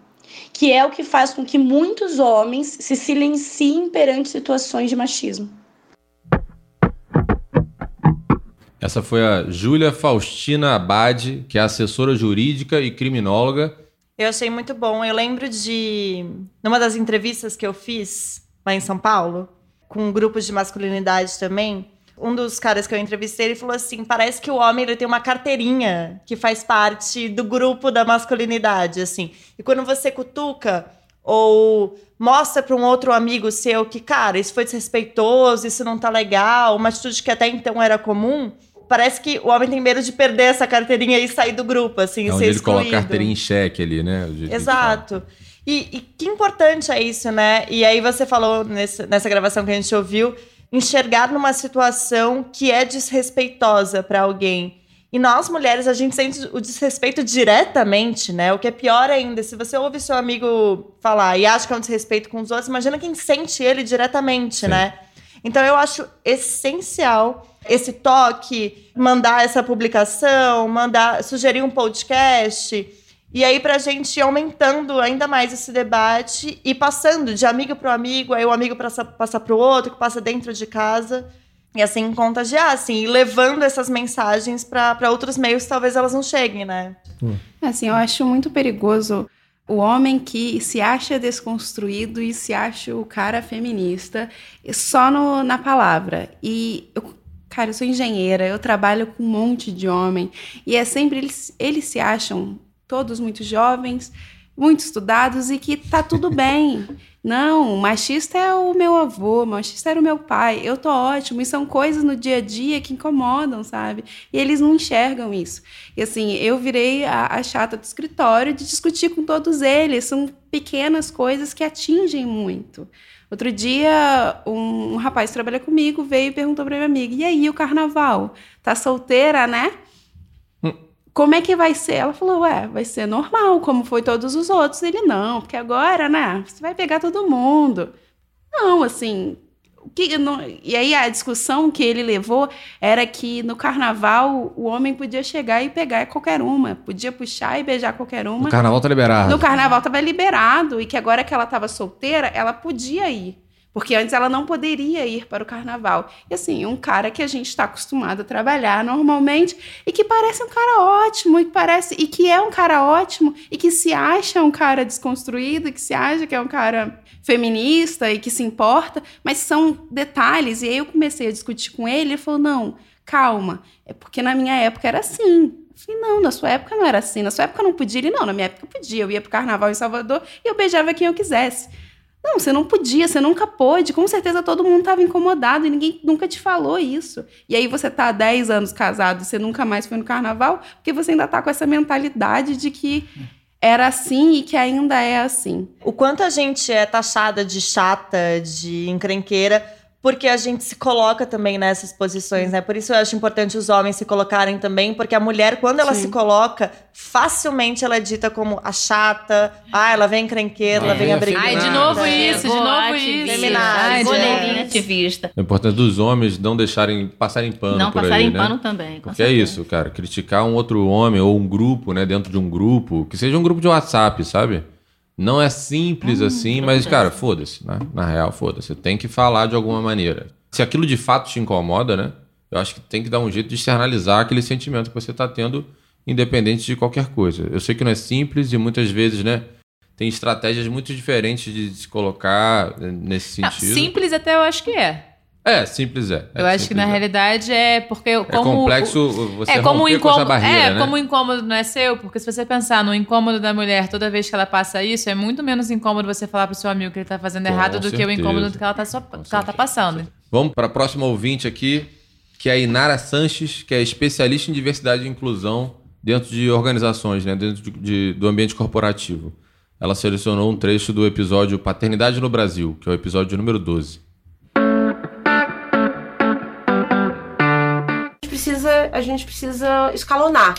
que é o que faz com que muitos homens se silenciem perante situações de machismo. Essa foi a Júlia Faustina Abad, que é assessora jurídica e criminóloga. Eu achei muito bom. Eu lembro de. Numa das entrevistas que eu fiz lá em São Paulo, com grupos de masculinidade também, um dos caras que eu entrevistei, ele falou assim: parece que o homem ele tem uma carteirinha que faz parte do grupo da masculinidade, assim. E quando você cutuca ou mostra para um outro amigo seu que, cara, isso foi desrespeitoso, isso não tá legal, uma atitude que até então era comum. Parece que o homem tem medo de perder essa carteirinha e sair do grupo, assim, É onde ele coloca a excluído. carteirinha em xeque ali, né? Exato. E, e que importante é isso, né? E aí você falou nesse- nessa gravação que a gente ouviu, enxergar numa situação que é desrespeitosa para alguém. E nós, mulheres, a gente sente o desrespeito diretamente, né? O que é pior ainda, se você ouve seu amigo falar e acha que é um desrespeito com os outros, imagina quem sente ele diretamente, né? Então eu acho essencial esse toque, mandar essa publicação, mandar, sugerir um podcast. E aí, pra gente ir aumentando ainda mais esse debate e passando de amigo para amigo, aí o amigo passa, passa para o outro, que passa dentro de casa. E assim contagiar, assim, e levando essas mensagens para outros meios, talvez elas não cheguem, né? Assim, eu acho muito perigoso o homem que se acha desconstruído e se acha o cara feminista só no- na palavra. E, eu, cara, eu sou engenheira, eu trabalho com um monte de homem e é sempre eles, eles se acham todos muito jovens, muito estudados e que tá tudo bem. Não, machista é o meu avô, machista era o meu pai. Eu tô ótimo. E são coisas no dia a dia que incomodam, sabe? E eles não enxergam isso. E assim, eu virei a, a chata do escritório de discutir com todos eles. São pequenas coisas que atingem muito. Outro dia, um, um rapaz que trabalha comigo veio e perguntou pra minha amiga: e aí, o carnaval? Tá solteira, né? Como é que vai ser? Ela falou, ué, vai ser normal, como foi todos os outros. Ele, não, porque agora, né, você vai pegar todo mundo. Não, assim, o que, não, e aí a discussão que ele levou era que no carnaval o homem podia chegar e pegar qualquer uma, podia puxar e beijar qualquer uma. No carnaval tá liberado. No carnaval tava liberado, e que agora que ela tava solteira, ela podia ir. Porque antes ela não poderia ir para o carnaval. E assim, um cara que a gente está acostumado a trabalhar normalmente e que parece um cara ótimo, e que parece e que é um cara ótimo e que se acha um cara desconstruído, que se acha que é um cara feminista e que se importa, mas são detalhes. E aí eu comecei a discutir com ele, ele falou: "Não, calma, é porque na minha época era assim". Eu falei, não, na sua época não era assim. Na sua época não podia. Ele, não, na minha época eu podia. Eu ia pro carnaval em Salvador e eu beijava quem eu quisesse. Não, você não podia, você nunca pôde. Com certeza todo mundo estava incomodado e ninguém nunca te falou isso. E aí você tá há 10 anos casado, você nunca mais foi no carnaval, porque você ainda tá com essa mentalidade de que era assim e que ainda é assim. O quanto a gente é taxada de chata, de encrenqueira, porque a gente se coloca também nessas posições, né? Por isso eu acho importante os homens se colocarem também, porque a mulher, quando ela Sim. se coloca, facilmente ela é dita como a chata, ah, ela vem encrenqueira, ela vem abrigada. Ai, de novo isso, de novo isso. Feminagem. Goleirinha ativista. É importante dos homens não deixarem, passarem pano Não por passarem aí, né? pano também, com Porque é certeza. isso, cara. Criticar um outro homem ou um grupo, né? Dentro de um grupo, que seja um grupo de WhatsApp, sabe? Não é simples assim, mas, cara, foda-se, né? Na real, foda-se. Tem que falar de alguma maneira. Se aquilo de fato te incomoda, né? Eu acho que tem que dar um jeito de externalizar aquele sentimento que você tá tendo, independente de qualquer coisa. Eu sei que não é simples e muitas vezes, né? Tem estratégias muito diferentes de se colocar eh, nesse sentido. simples até eu acho que é. É, simples é. É eu acho que na é. realidade é porque É como complexo você é como o romper com essa incômodo, barreira, é né? como o incômodo não é seu, porque se você pensar no incômodo da mulher toda vez que ela passa isso, é muito menos incômodo você falar pro seu amigo que ele tá fazendo Com errado do que o incômodo que ela tá, só, que ela tá passando. Vamos para a próxima ouvinte aqui, que é a Inara Sanches, que é especialista em diversidade e inclusão dentro de organizações, né, dentro de- de- do ambiente corporativo. Ela selecionou um trecho do episódio Paternidade no Brasil, que é o episódio número 12. Precisa, a gente precisa escalonar.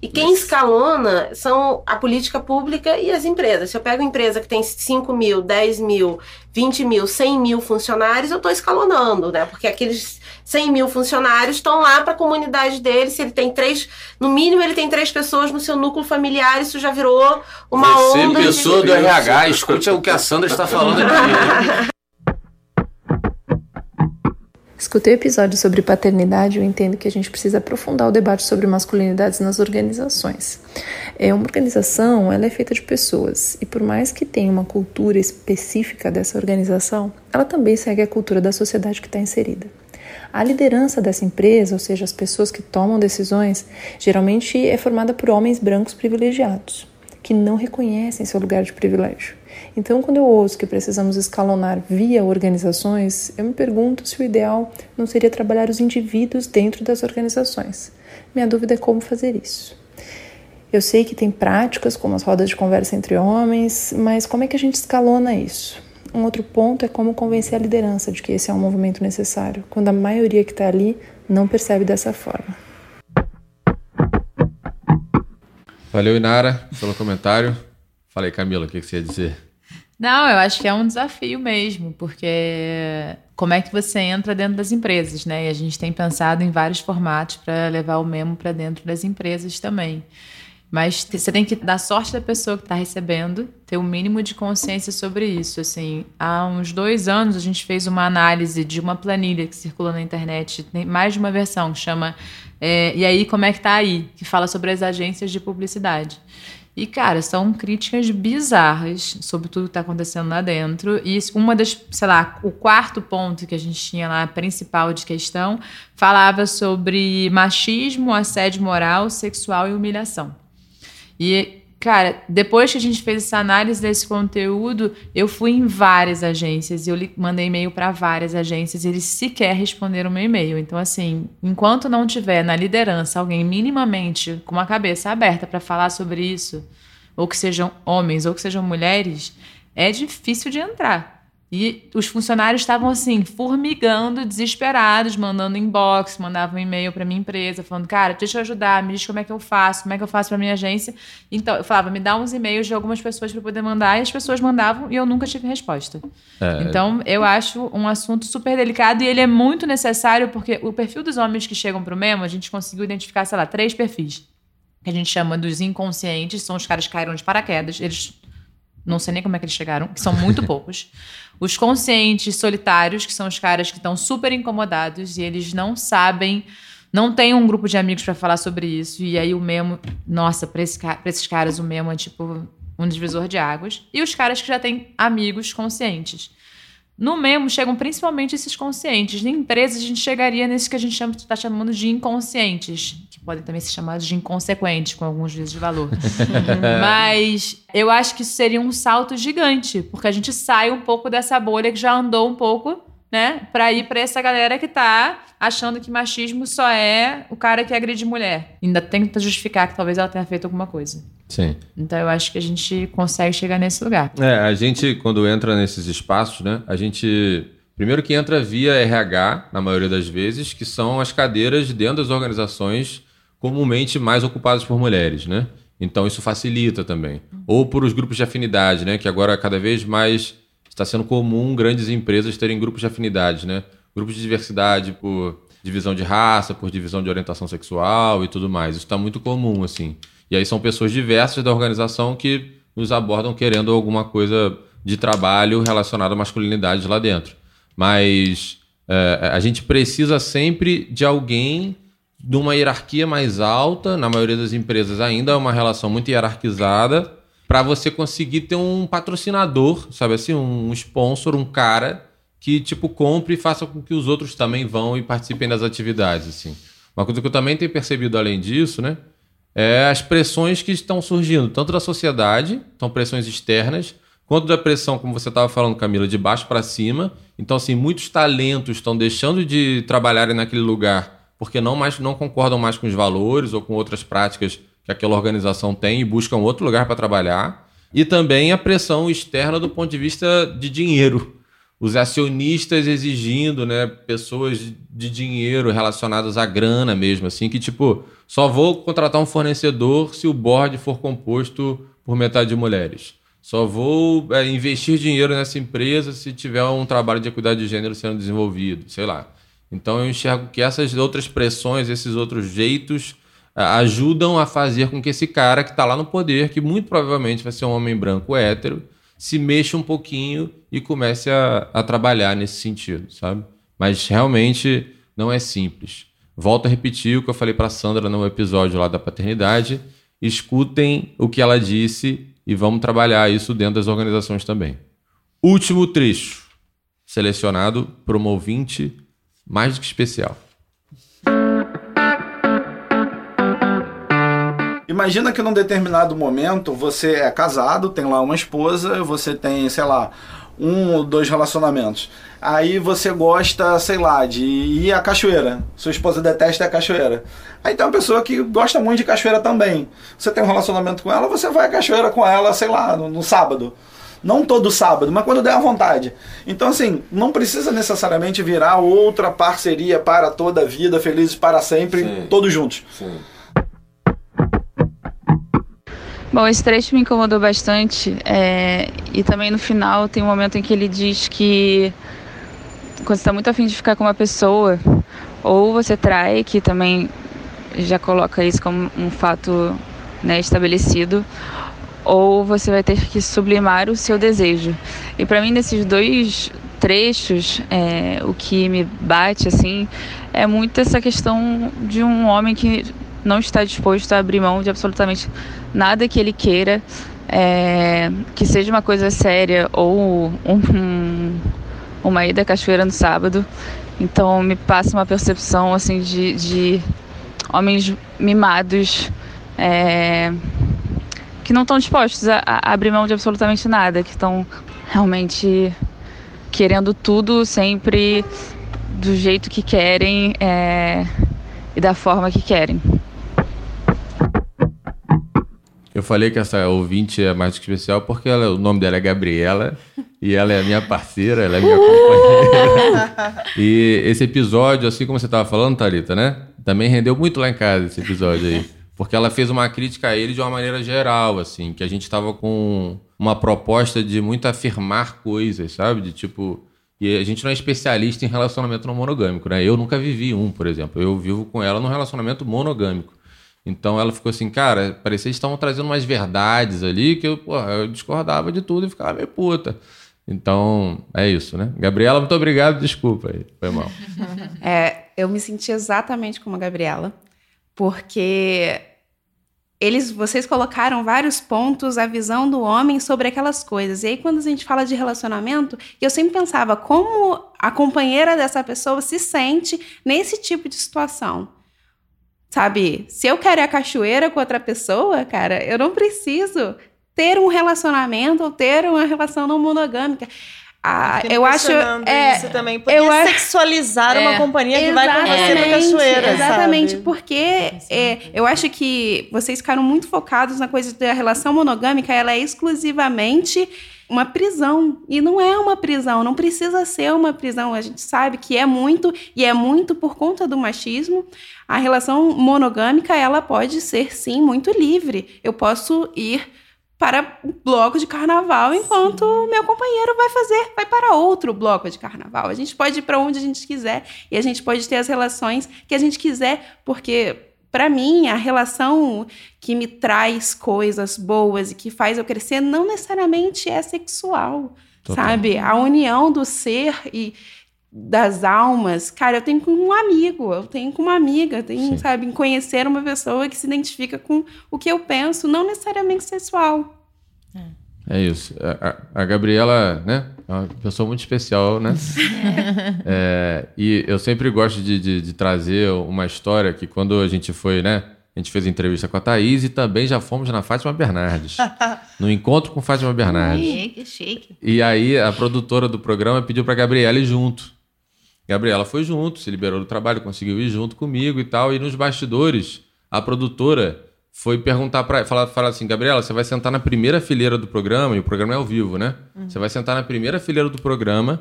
E quem escalona são a política pública e as empresas. Se eu pego uma empresa que tem 5 mil, 10 mil, 20 mil, 100 mil funcionários, eu estou escalonando, né? Porque aqueles 100 mil funcionários estão lá para a comunidade dele. Se ele tem três, no mínimo ele tem três pessoas no seu núcleo familiar, isso já virou uma Você, onda. pessoa de... do RH, escute o que a Sandra está falando aqui. Escutei o episódio sobre paternidade e eu entendo que a gente precisa aprofundar o debate sobre masculinidades nas organizações. É uma organização, ela é feita de pessoas e por mais que tenha uma cultura específica dessa organização, ela também segue a cultura da sociedade que está inserida. A liderança dessa empresa, ou seja, as pessoas que tomam decisões, geralmente é formada por homens brancos privilegiados, que não reconhecem seu lugar de privilégio. Então, quando eu ouço que precisamos escalonar via organizações, eu me pergunto se o ideal não seria trabalhar os indivíduos dentro das organizações. Minha dúvida é como fazer isso. Eu sei que tem práticas como as rodas de conversa entre homens, mas como é que a gente escalona isso? Um outro ponto é como convencer a liderança de que esse é um movimento necessário, quando a maioria que está ali não percebe dessa forma. Valeu, Inara, pelo comentário. Falei, Camila, o que você ia dizer? Não, eu acho que é um desafio mesmo, porque como é que você entra dentro das empresas, né? E a gente tem pensado em vários formatos para levar o memo para dentro das empresas também. Mas você tem que dar sorte da pessoa que está recebendo, ter o mínimo de consciência sobre isso. Assim, há uns dois anos a gente fez uma análise de uma planilha que circula na internet, tem mais de uma versão que chama é, E aí como é que tá aí? Que fala sobre as agências de publicidade. E, cara, são críticas bizarras sobre tudo que está acontecendo lá dentro. E uma das, sei lá, o quarto ponto que a gente tinha lá, principal de questão, falava sobre machismo, assédio moral, sexual e humilhação. E cara, depois que a gente fez essa análise desse conteúdo, eu fui em várias agências eu mandei e-mail para várias agências e eles sequer responderam meu e-mail. Então, assim, enquanto não tiver na liderança alguém minimamente com uma cabeça aberta para falar sobre isso, ou que sejam homens ou que sejam mulheres, é difícil de entrar. E os funcionários estavam assim, formigando, desesperados, mandando inbox, mandavam e-mail para minha empresa, falando: "Cara, deixa eu ajudar, me diz como é que eu faço, como é que eu faço para minha agência". Então, eu falava: "Me dá uns e-mails de algumas pessoas para poder mandar", e as pessoas mandavam e eu nunca tive resposta. É. Então, eu acho um assunto super delicado e ele é muito necessário porque o perfil dos homens que chegam pro Memo, a gente conseguiu identificar, sei lá, três perfis. Que a gente chama dos inconscientes, são os caras que caíram de paraquedas, eles não sei nem como é que eles chegaram, que são muito poucos. Os conscientes solitários, que são os caras que estão super incomodados e eles não sabem, não tem um grupo de amigos para falar sobre isso. E aí o memo, nossa, para esse, esses caras o memo é tipo um divisor de águas. E os caras que já têm amigos conscientes. No memo chegam principalmente esses conscientes. Na empresa a gente chegaria nesse que a gente está chamando de inconscientes, que podem também ser chamados de inconsequentes, com alguns juízos de valor. Mas eu acho que isso seria um salto gigante, porque a gente sai um pouco dessa bolha que já andou um pouco, né, para ir para essa galera que tá achando que machismo só é o cara que agride mulher. Ainda tenta justificar que talvez ela tenha feito alguma coisa. Sim. Então eu acho que a gente consegue chegar nesse lugar. É, a gente, quando entra nesses espaços, né, a gente. Primeiro que entra via RH, na maioria das vezes, que são as cadeiras dentro das organizações comumente mais ocupadas por mulheres, né? Então isso facilita também. Ou por os grupos de afinidade, né? Que agora cada vez mais está sendo comum grandes empresas terem grupos de afinidade, né? Grupos de diversidade por divisão de raça, por divisão de orientação sexual e tudo mais. Isso está muito comum, assim. E aí são pessoas diversas da organização que nos abordam querendo alguma coisa de trabalho relacionado à masculinidade lá dentro. Mas é, a gente precisa sempre de alguém de uma hierarquia mais alta, na maioria das empresas ainda é uma relação muito hierarquizada, para você conseguir ter um patrocinador, sabe assim, um sponsor, um cara que tipo compre e faça com que os outros também vão e participem das atividades, assim. Uma coisa que eu também tenho percebido além disso, né, é as pressões que estão surgindo, tanto da sociedade, são pressões externas, quanto da pressão, como você estava falando, Camila, de baixo para cima. Então, assim, muitos talentos estão deixando de trabalharem naquele lugar porque não, mais, não concordam mais com os valores ou com outras práticas que aquela organização tem e buscam outro lugar para trabalhar. E também a pressão externa do ponto de vista de dinheiro. Os acionistas exigindo, né, pessoas de dinheiro relacionadas à grana mesmo, assim, que tipo, só vou contratar um fornecedor se o board for composto por metade de mulheres. Só vou é, investir dinheiro nessa empresa se tiver um trabalho de equidade de gênero sendo desenvolvido, sei lá. Então eu enxergo que essas outras pressões, esses outros jeitos, ajudam a fazer com que esse cara que está lá no poder, que muito provavelmente vai ser um homem branco hétero, se mexa um pouquinho e comece a, a trabalhar nesse sentido, sabe? Mas realmente não é simples. Volto a repetir o que eu falei para Sandra no episódio lá da paternidade. Escutem o que ela disse e vamos trabalhar isso dentro das organizações também. Último trecho, selecionado por um ouvinte mais do que especial. Imagina que num determinado momento você é casado, tem lá uma esposa, você tem, sei lá, um ou dois relacionamentos. Aí você gosta, sei lá, de ir à cachoeira. Sua esposa detesta a cachoeira. Aí tem uma pessoa que gosta muito de cachoeira também. Você tem um relacionamento com ela, você vai à cachoeira com ela, sei lá, no, no sábado. Não todo sábado, mas quando der à vontade. Então, assim, não precisa necessariamente virar outra parceria para toda a vida, felizes para sempre, Sim. todos juntos. Bom, esse trecho me incomodou bastante. é, e também no final tem um momento em que ele diz que quando você está muito afim de ficar com uma pessoa, ou você trai, que também já coloca isso como um fato né, estabelecido, ou você vai ter que sublimar o seu desejo. E para mim, nesses dois trechos, é, o que me bate assim é muito essa questão de um homem que não está disposto a abrir mão de absolutamente nada que ele queira, é, que seja uma coisa séria ou um, uma ida à cachoeira no sábado. Então me passa uma percepção assim de, de homens mimados é, que não estão dispostos a, a abrir mão de absolutamente nada, que estão realmente querendo tudo sempre do jeito que querem é, e da forma que querem. Eu falei que essa ouvinte é mais do que especial porque ela- o nome dela é Gabriela e ela é a minha parceira, ela é minha companheira. E esse episódio, assim como você estava falando, Thalita, né? Também rendeu muito lá em casa esse episódio aí. Porque ela fez uma crítica a ele de uma maneira geral, assim, que a gente estava com uma proposta de muito afirmar coisas, sabe? De tipo. E a gente não é especialista em relacionamento não monogâmico, né? Eu nunca vivi um, por exemplo. Eu vivo com ela num relacionamento monogâmico. Então ela ficou assim, cara, parecia que estavam trazendo umas verdades ali que eu, porra, eu discordava de tudo e ficava meio puta. Então, é isso, né? Gabriela, muito obrigado, desculpa aí, foi mal. É, eu me senti exatamente como a Gabriela, porque eles, vocês colocaram vários pontos, a visão do homem sobre aquelas coisas. E aí, quando a gente fala de relacionamento, eu sempre pensava como a companheira dessa pessoa se sente nesse tipo de situação. Sabe, se eu quero ir à cachoeira com outra pessoa, cara, eu não preciso ter um relacionamento ou ter uma relação não monogâmica. Ah, eu acho. É, isso também. Porque eu acho- sexualizar uma É. companhia que vai com você Exatamente, cachoeira, Exatamente, sabe? porque é, eu acho que vocês ficaram muito focados na coisa da relação monogâmica, ela é exclusivamente uma prisão. E não é uma prisão, não precisa ser uma prisão. A gente sabe que é muito, e é muito por conta do machismo. A relação monogâmica, ela pode ser, sim, muito livre. Eu posso ir para um bloco de carnaval enquanto o meu companheiro vai fazer, vai para outro bloco de carnaval. A gente pode ir para onde a gente quiser e a gente pode ter as relações que a gente quiser, porque para mim a relação que me traz coisas boas e que faz eu crescer não necessariamente é sexual, Total. sabe? A união do ser e das almas, cara, eu tenho com um amigo, eu tenho com uma amiga, eu tenho, sabe, em conhecer uma pessoa que se identifica com o que eu penso, não necessariamente sexual. É isso. A, a- a Gabriela, né? É uma pessoa muito especial, né? É, e eu sempre gosto de, de- de trazer uma história que quando a gente foi, né? A gente fez entrevista com a Thaís e também já fomos na Fátima Bernardes. no encontro com Fátima Bernardes. Chique, chique. E aí a produtora do programa pediu pra Gabriela ir junto. Gabriela foi junto, se liberou do trabalho, conseguiu ir junto comigo e tal. E nos bastidores, a produtora foi perguntar para falar, falar assim, Gabriela, você vai sentar na primeira fileira do programa, e o programa é ao vivo, né? Uhum. Você vai sentar na primeira fileira do programa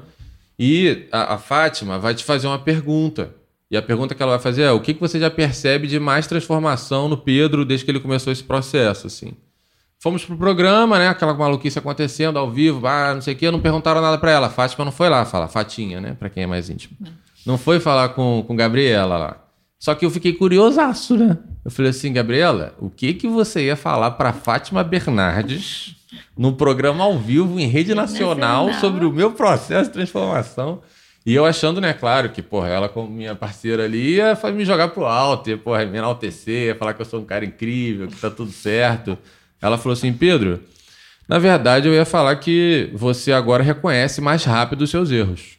e a, a Fátima vai te fazer uma pergunta. E a pergunta que ela vai fazer é: o que, que você já percebe de mais transformação no Pedro desde que ele começou esse processo, assim? Fomos pro programa, né? Aquela maluquice acontecendo ao vivo, ah, não sei o quê, não perguntaram nada pra ela. A Fátima não foi lá falar, Fatinha, né? Pra quem é mais íntimo. Não foi falar com, com Gabriela lá. Só que eu fiquei curiosaço, né? Eu falei assim, Gabriela, o que que você ia falar pra Fátima Bernardes num programa ao vivo em rede nacional sobre o meu processo de transformação? E eu achando, né, claro, que, porra, ela como minha parceira ali ia me jogar pro alto, ia, porra, me enaltecer, ia falar que eu sou um cara incrível, que tá tudo certo. Ela falou assim, Pedro, na verdade eu ia falar que você agora reconhece mais rápido os seus erros.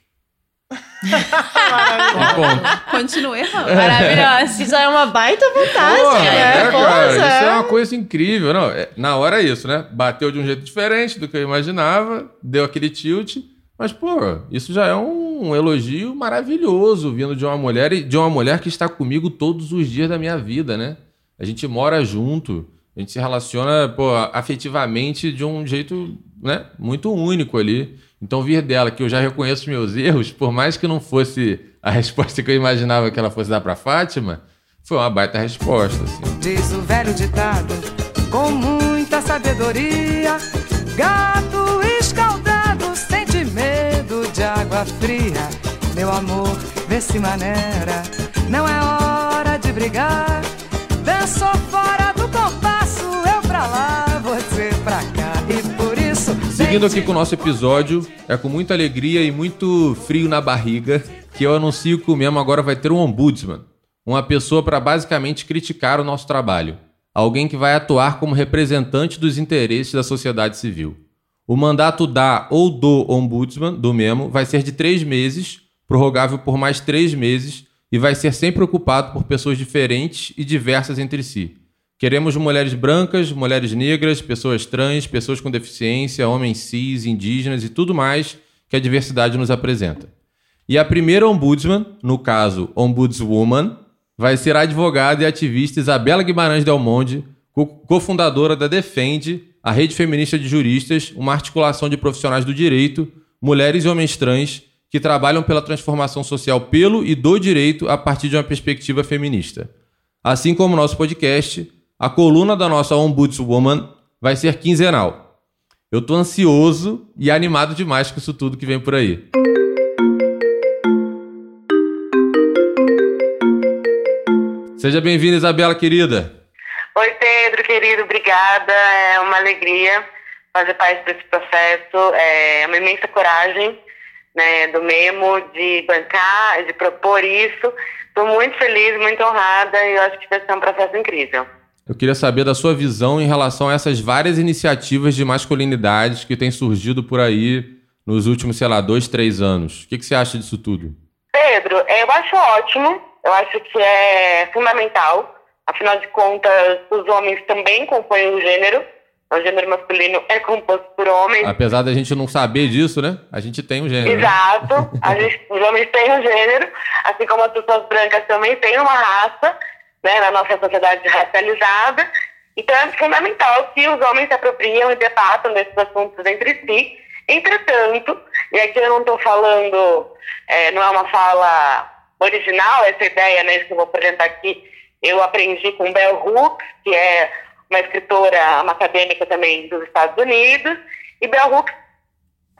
Continue errando. Maravilhosa. Isso é uma baita vantagem, né? é, cara, é. isso é uma coisa incrível. Não, é- na hora é isso, né? Bateu de um jeito diferente do que eu imaginava, deu aquele tilt. Mas, pô, isso já é um elogio maravilhoso vindo de uma mulher e de uma mulher que está comigo todos os dias da minha vida, né? A gente mora junto, a gente se relaciona, pô, afetivamente de um jeito, né, muito único ali. Então, vir dela, que eu já reconheço meus erros, por mais que não fosse a resposta que eu imaginava que ela fosse dar pra Fátima, foi uma baita resposta, assim. Diz o velho ditado com muita sabedoria: Gato escaldado sente medo de água fria. Meu amor, vê se maneira, não é hora de brigar. Dançou fora Seguindo aqui com o nosso episódio, é com muita alegria e muito frio na barriga que eu anuncio que o mesmo agora vai ter um ombudsman, uma pessoa para basicamente criticar o nosso trabalho, alguém que vai atuar como representante dos interesses da sociedade civil. O mandato da ou do ombudsman, do mesmo, vai ser de três meses, prorrogável por mais três meses, e vai ser sempre ocupado por pessoas diferentes e diversas entre si. Queremos mulheres brancas, mulheres negras, pessoas trans, pessoas com deficiência, homens cis, indígenas e tudo mais que a diversidade nos apresenta. E a primeira ombudsman, no caso ombudswoman, vai ser a advogada e ativista Isabela Guimarães Del Monde, co- cofundadora da Defende, a rede feminista de juristas, uma articulação de profissionais do direito, mulheres e homens trans que trabalham pela transformação social pelo e do direito a partir de uma perspectiva feminista. Assim como o nosso podcast, a coluna da nossa Ombudswoman vai ser quinzenal. Eu tô ansioso e animado demais com isso tudo que vem por aí. Seja bem-vinda, Isabela, querida. Oi, Pedro, querido, obrigada. É uma alegria fazer parte desse processo. É uma imensa coragem né, do Memo de bancar, de propor isso. Estou muito feliz, muito honrada e eu acho que vai ser um processo incrível. Eu queria saber da sua visão em relação a essas várias iniciativas de masculinidades que têm surgido por aí nos últimos, sei lá, dois, três anos. O que, que você acha disso tudo? Pedro, eu acho ótimo, eu acho que é fundamental. Afinal de contas, os homens também compõem o gênero. O gênero masculino é composto por homens. Apesar da gente não saber disso, né? A gente tem um gênero. né? Exato. A gente, os homens têm um gênero, assim como as pessoas brancas também têm uma raça, né, na nossa sociedade racializada. Então é fundamental que os homens se apropriem e debatam desses assuntos entre si. Entretanto, e aqui eu não estou falando, é, não é uma fala original, essa ideia né, que eu vou apresentar aqui, eu aprendi com Bell Hooks, que é uma escritora, uma acadêmica também dos Estados Unidos, e Bell Hooks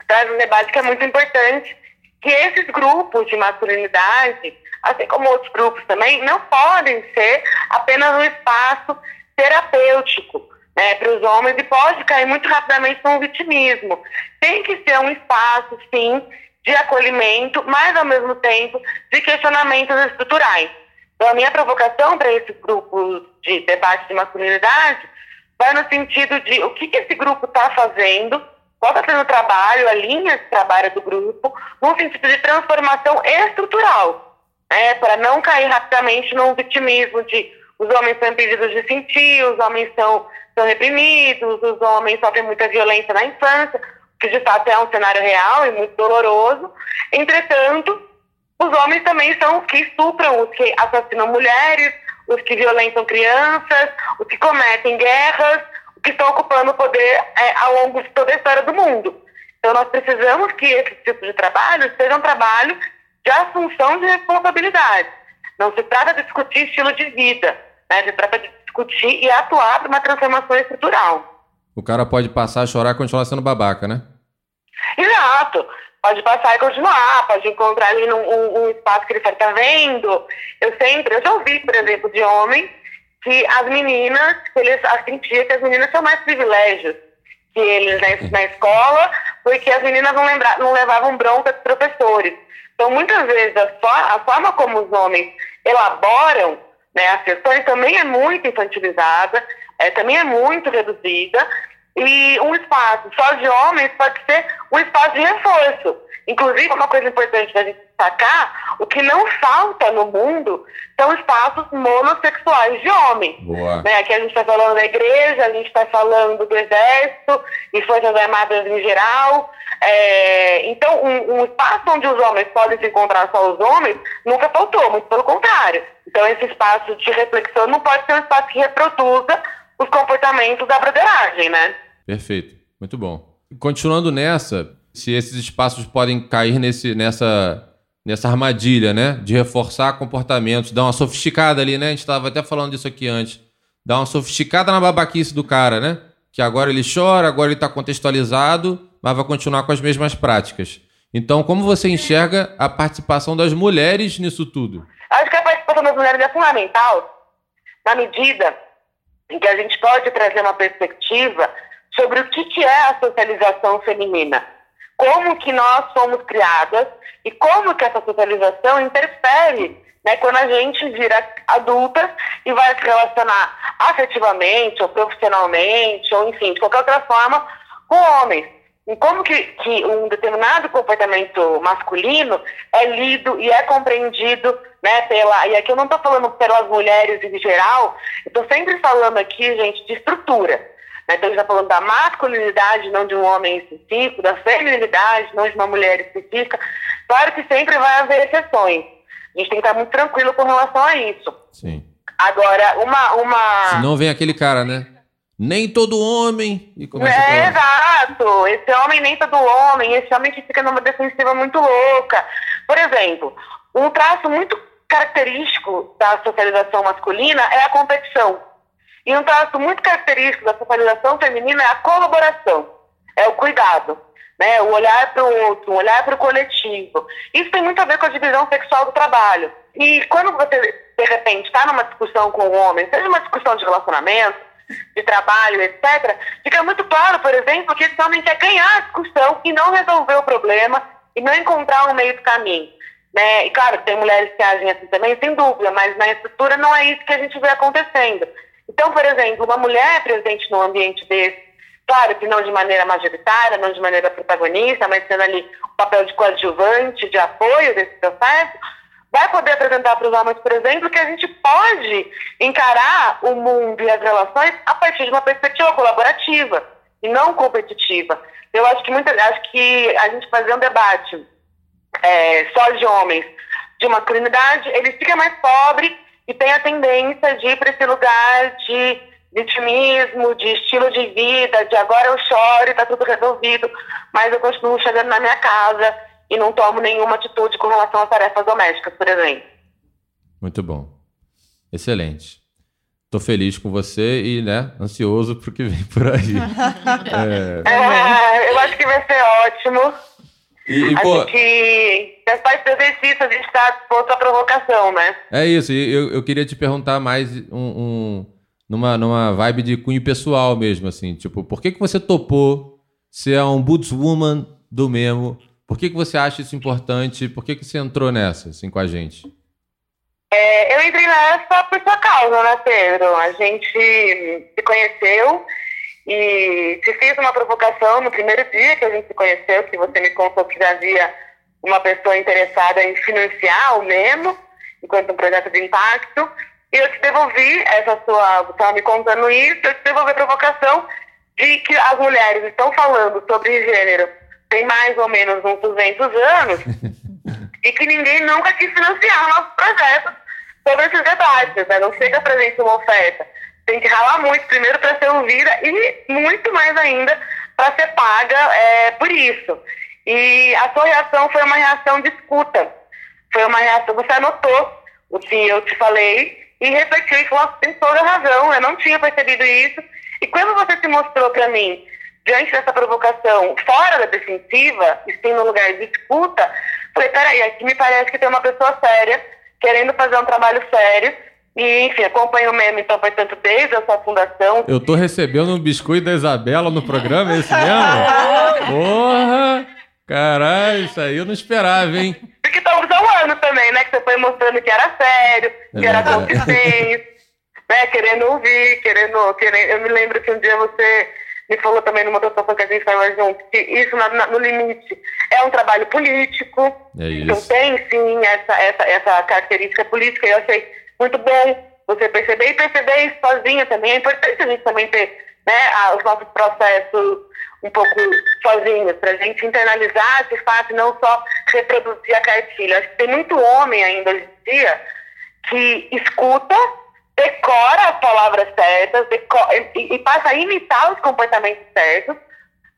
traz um debate que é muito importante, que esses grupos de masculinidade, assim como outros grupos também, não podem ser apenas um espaço terapêutico né, para os homens e pode cair muito rapidamente num vitimismo. Tem que ser um espaço, sim, de acolhimento, mas ao mesmo tempo de questionamentos estruturais. Então, a minha provocação para esses grupos de debate de masculinidade vai no sentido de o que, que esse grupo está fazendo, qual está sendo o trabalho, a linha de trabalho do grupo, no sentido de transformação estrutural, né, para não cair rapidamente num vitimismo de os homens são impedidos de sentir, os homens são, são reprimidos, os homens sofrem muita violência na infância, que de fato é um cenário real e muito doloroso. Entretanto, os homens também são os que estupram, os que assassinam mulheres, os que violentam crianças, os que cometem guerras, os que estão ocupando o poder é, ao longo de toda a história do mundo. Então, nós precisamos que esse tipo de trabalho seja um trabalho de assunção de responsabilidade. Não se trata de discutir estilo de vida, né? se trata de discutir e atuar para uma transformação estrutural. O cara pode passar a chorar e continuar sendo babaca, né? Exato. Pode passar e continuar, pode encontrar ali num, um, um espaço que ele fala, tá vendo? Eu sempre, eu já ouvi, por exemplo, de homens que as meninas, que eles sentiam que as meninas tinham mais privilégios que eles na, na escola, porque as meninas não, lembra, não levavam bronca dos professores. Então, muitas vezes, a, for, a forma como os homens elaboram né, as questões também é muito infantilizada, é, também é muito reduzida, e um espaço só de homens pode ser um espaço de reforço. Inclusive, uma coisa importante da gente destacar, o que não falta no mundo são espaços monossexuais de homens. Boa. Né? Aqui a gente está falando da igreja, a gente está falando do exército e forças armadas em geral. É, então, um, um espaço onde os homens podem se encontrar só os homens nunca faltou, muito pelo contrário. Então, esse espaço de reflexão não pode ser um espaço que reproduza os comportamentos da broderagem, né? Perfeito. Muito bom. Continuando nessa, se esses espaços podem cair nesse, nessa, nessa armadilha, né? De reforçar comportamentos, dar uma sofisticada ali, né? A gente estava até falando disso aqui antes. Dar uma sofisticada na babaquice do cara, né? Que agora ele chora, agora ele está contextualizado, mas vai continuar com as mesmas práticas. Então, como você enxerga a participação das mulheres nisso tudo? Acho que a participação das mulheres é fundamental na medida em que a gente pode trazer uma perspectiva sobre o que, que é a socialização feminina, como que nós somos criadas e como que essa socialização interfere né, quando a gente vira adulta e vai se relacionar afetivamente ou profissionalmente ou enfim, de qualquer outra forma com homens. em como que, que um determinado comportamento masculino é lido e é compreendido, né, pela, e aqui eu não estou falando pelas mulheres em geral, estou sempre falando aqui, gente, de estrutura. Né? Então, a gente está falando da masculinidade, não de um homem específico, da feminilidade, não de uma mulher específica. Claro que sempre vai haver exceções. A gente tem que estar muito tranquilo com relação a isso. Sim. Agora, uma. uma... Senão vem aquele cara, né? Nem todo homem. E começa É, exato. Esse homem nem todo homem, esse homem que fica numa defensiva muito louca. Por exemplo, um traço muito característico da socialização masculina é a competição. E um traço muito característico da socialização feminina é a colaboração, é o cuidado, né? o olhar para o outro, o olhar para o coletivo. Isso tem muito a ver com a divisão sexual do trabalho. E quando você, de repente, está numa discussão com um homem, seja uma discussão de relacionamento, de trabalho, etc., fica muito claro, por exemplo, que esse homem quer ganhar a discussão e não resolver o problema e não encontrar um meio do caminho. Né? E claro, tem mulheres que agem assim também, sem dúvida, mas na estrutura não é isso que a gente vê acontecendo. Então, por exemplo, uma mulher presente num ambiente desse, claro que não de maneira majoritária, não de maneira protagonista, mas sendo ali o papel de coadjuvante, de apoio desse processo, vai poder apresentar para os homens, por exemplo, que a gente pode encarar o mundo e as relações a partir de uma perspectiva colaborativa e não competitiva. Eu acho que muita, acho que a gente fazer um debate é, só de homens de masculinidade, ele fica mais pobre e tem a tendência de ir para esse lugar de vitimismo, de estilo de vida, de agora eu choro e está tudo resolvido, mas eu continuo chegando na minha casa e não tomo nenhuma atitude com relação às tarefas domésticas, por exemplo. Muito bom. Excelente. Tô feliz com você e, né, ansioso pro que vem por aí. É, É, eu acho que vai ser ótimo. E, e, pô, que faz parte do exercício, a gente está disposto à provocação, né? é isso. E eu, eu queria te perguntar mais um, um- numa, numa vibe de cunho pessoal mesmo, assim. Tipo, por que, que você topou ser a ombudswoman do Memo? Por que, que você acha isso importante? Por que, que você entrou nessa, assim, com a gente? É, eu entrei nessa por sua causa, né, Pedro? A gente se conheceu e te fiz uma provocação no primeiro dia que a gente se conheceu, que você me contou que já havia uma pessoa interessada em financiar o Memo, enquanto um projeto de impacto. E eu te devolvi essa sua. Você estava me contando isso, eu te devolvi a provocação de que as mulheres estão falando sobre gênero tem mais ou menos uns 200 anos e que ninguém nunca quis financiar nossos projetos sobre esses debates, né? Não chega pra gente uma oferta. Tem que ralar muito primeiro para ser ouvida e muito mais ainda para ser paga é, por isso. E a sua reação foi uma reação de escuta. Foi uma reação, você anotou o que eu te falei e refletiu e falou, "Nossa, tem toda razão, eu não tinha percebido isso. E quando você se mostrou para mim diante dessa provocação fora da defensiva, e sim no lugar de escuta, falei, peraí, aqui me parece que tem uma pessoa séria, querendo fazer um trabalho sério, e enfim, acompanho o meme, então, portanto, desde a sua fundação. Eu tô recebendo um biscoito da Isabela no programa, é esse mesmo? Porra! Caralho, isso aí eu não esperava, hein? Porque estamos há um ano também, né? Que você foi mostrando que era sério, que era verdade. consistente, né? Querendo ouvir, querendo, querendo. Eu me lembro que um dia você me falou também numa outra que a gente estava junto, que isso na- na- no limite é um trabalho político. É Então isso. tem sim essa, essa, essa característica política e eu achei muito bom você perceber e perceber sozinha também. É importante a gente também ter né, os nossos processos um pouco sozinhos, para a gente internalizar esse fato não só reproduzir a cartilha. Acho que tem muito homem ainda hoje em dia que escuta, decora as palavras certas deco- e, e passa a imitar os comportamentos certos,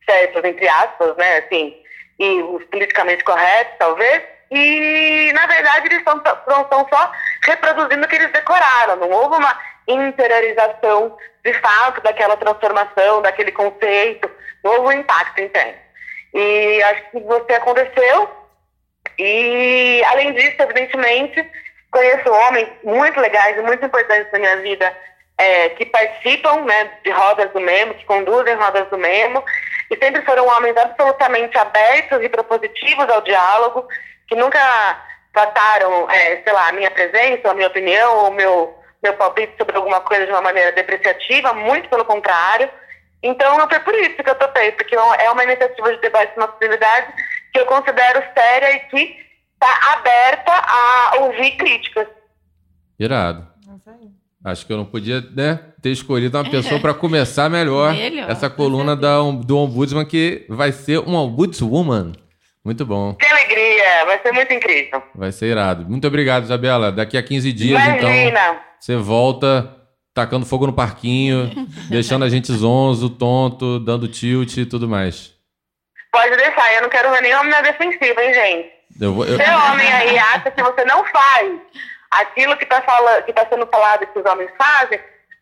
certos entre aspas, né, assim, e os politicamente corretos, talvez, e na verdade eles estão só reproduzindo o que eles decoraram, não houve uma interiorização de fato daquela transformação, daquele conceito, não houve um impacto interno. E acho que você aconteceu, e, além disso, evidentemente, conheço homens muito legais e muito importantes na minha vida é, que participam né, de rodas do Memo, que conduzem rodas do Memo, e sempre foram homens absolutamente abertos e propositivos ao diálogo, que nunca trataram, é, sei lá, a minha presença, a minha opinião, ou o meu, meu palpite sobre alguma coisa de uma maneira depreciativa, muito pelo contrário. Então, foi por isso que eu topei, porque é uma iniciativa de debate de masculinidade que eu considero séria e que está aberta a ouvir críticas. Irado. Acho que eu não podia né, ter escolhido uma pessoa para começar melhor, Melhor, essa coluna da, do Ombudsman, que vai ser um Ombudswoman. Muito bom. Que alegria, vai ser muito incrível. Vai ser irado. Muito obrigado, Isabela. Daqui a 15 dias, então, Imagina. você volta tacando fogo no parquinho, deixando a gente zonzo, tonto, dando tilt e tudo mais. Pode deixar, eu não quero ver nem homem na defensiva, hein, gente? Eu vou, eu- Se homem aí acha que você não faz aquilo que está tá sendo falado que os homens fazem,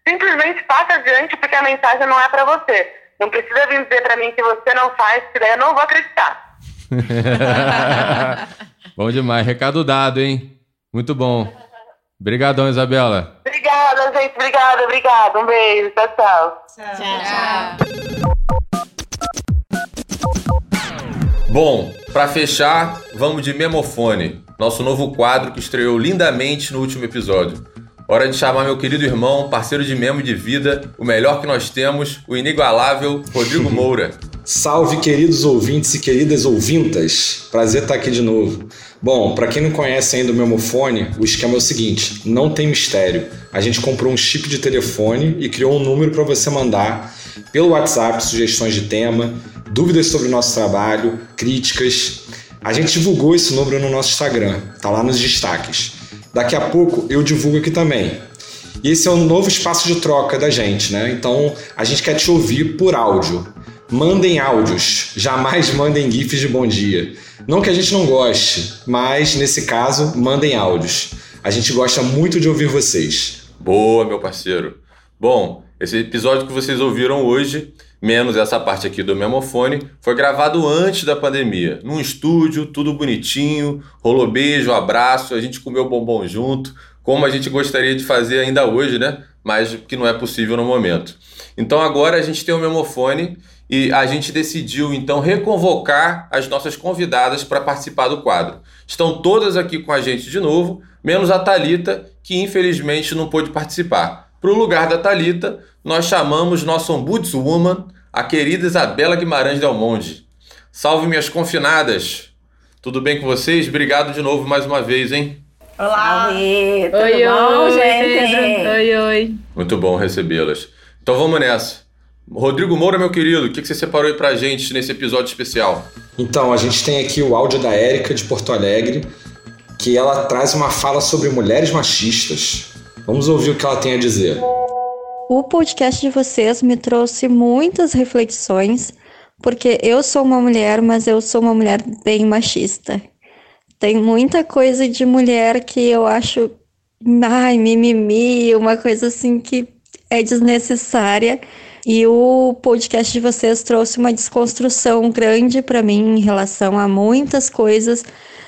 simplesmente passa adiante porque a mensagem não é para você. Não precisa vir dizer para mim que você não faz, que daí eu não vou acreditar. bom demais. Recado dado, hein? Muito bom. Obrigadão, Isabela. Obrigada, gente. Obrigada, obrigada. Um beijo. Tchau, tchau. Bom, pra fechar, vamos de Memofone, nosso novo quadro que estreou lindamente no último episódio. Hora de chamar meu querido irmão, parceiro de memo e de vida, o melhor que nós temos, o inigualável Rodrigo Moura. Salve, queridos ouvintes e queridas ouvintas. Prazer estar aqui de novo. Bom, para quem não conhece ainda o Memofone, o esquema é o seguinte: não tem mistério. A gente comprou um chip de telefone e criou um número para você mandar pelo WhatsApp sugestões de tema, dúvidas sobre o nosso trabalho, críticas. A gente divulgou esse número no nosso Instagram, tá lá nos destaques. Daqui a pouco eu divulgo aqui também. E esse é um novo espaço de troca da gente, né? Então a gente quer te ouvir por áudio. Mandem áudios, jamais mandem GIFs de bom dia. Não que a gente não goste, mas nesse caso, mandem áudios. A gente gosta muito de ouvir vocês. Boa, meu parceiro. Bom, esse episódio que vocês ouviram hoje, menos essa parte aqui do Memofone, foi gravado antes da pandemia, num estúdio, tudo bonitinho, rolou beijo, abraço, a gente comeu bombom junto, como a gente gostaria de fazer ainda hoje, né? Mas que não é possível no momento. Então agora a gente tem o Memofone e a gente decidiu então reconvocar as nossas convidadas para participar do quadro. Estão todas aqui com a gente de novo, menos a Talita, que infelizmente não pôde participar. Para o lugar da Talita, nós chamamos nossa ombudswoman, a querida Isabela Guimarães Del Monte. Salve minhas confinadas. Tudo bem com vocês? Obrigado de novo mais uma vez, hein? Olá! Oi, tudo Oi, bom, oi, gente? Oi, oi. Muito bom recebê-las. Então vamos nessa. Rodrigo Moura, meu querido, o que que você separou aí pra gente nesse episódio especial? Então, a gente tem aqui o áudio da Érica de Porto Alegre, que ela traz uma fala sobre mulheres machistas. Vamos ouvir o que ela tem a dizer. O podcast de vocês me trouxe muitas reflexões, porque eu sou uma mulher, mas eu sou uma mulher bem machista. Tem muita coisa de mulher que eu acho, ai, mimimi, uma coisa assim que é desnecessária. E o podcast de vocês trouxe uma desconstrução grande para mim em relação a muitas coisas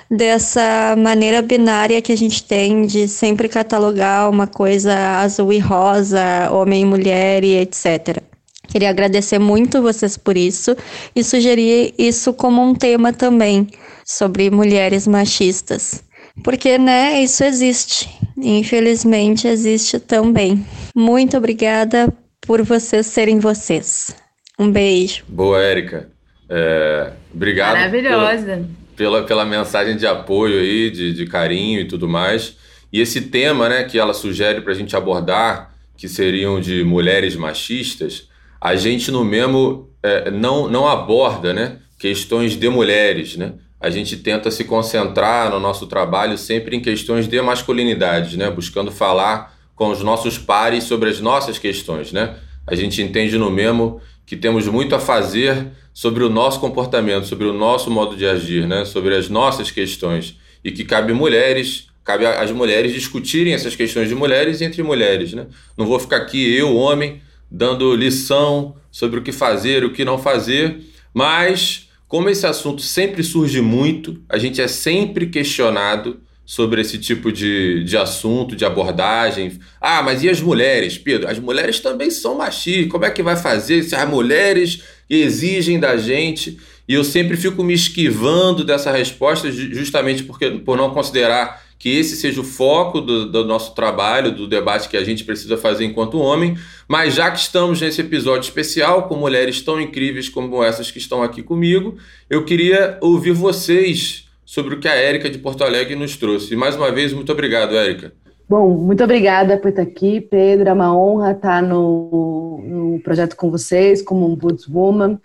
dessa maneira binária que a gente tem de sempre catalogar uma coisa azul e rosa, homem e mulher e etc. Queria agradecer muito vocês por isso e sugerir isso como um tema também sobre mulheres machistas. Porque, né, isso existe. Infelizmente, existe também. Muito obrigada por vocês serem vocês. Um beijo. Boa, Érica. É, obrigado. Maravilhosa. Pela, pela, pela mensagem de apoio aí, de, de carinho e tudo mais. E esse tema, né, que ela sugere para a gente abordar, que seriam de mulheres machistas, a gente no Memo é, não, não aborda, né, questões de mulheres, né? A gente tenta se concentrar no nosso trabalho sempre em questões de masculinidade, né? Buscando falar com os nossos pares sobre as nossas questões, né? A gente entende no Memo que temos muito a fazer sobre o nosso comportamento, sobre o nosso modo de agir, né? Sobre as nossas questões e que cabe mulheres, cabe às mulheres discutirem essas questões de mulheres entre mulheres, né? Não vou ficar aqui eu, homem, dando lição sobre o que fazer, o que não fazer, mas como esse assunto sempre surge muito, a gente é sempre questionado sobre esse tipo de, de assunto, de abordagem. Ah, mas e as mulheres, Pedro? As mulheres também são machistas. Como é que vai fazer se as mulheres exigem da gente? E eu sempre fico me esquivando dessa resposta, justamente porque, por não considerar que esse seja o foco do, do, nosso trabalho, do debate que a gente precisa fazer enquanto homem. Mas já que estamos nesse episódio especial com mulheres tão incríveis como essas que estão aqui comigo, eu queria ouvir vocês sobre o que a Érica de Porto Alegre nos trouxe. E mais uma vez, muito obrigado, Érica. Bom, muito obrigada por estar aqui, Pedro. É uma honra estar no, no projeto com vocês, como um Woman.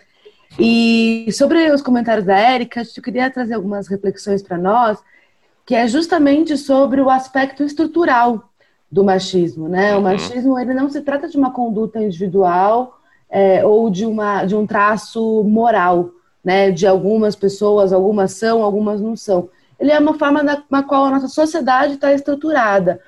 E sobre os comentários da Érica, eu queria trazer algumas reflexões para nós que é justamente sobre o aspecto estrutural do machismo, né? O uhum. machismo ele não se trata de uma conduta individual é, ou de, uma, de um traço moral, né? De algumas pessoas, algumas são, algumas não são. Ele é uma forma na, na qual a nossa sociedade está estruturada.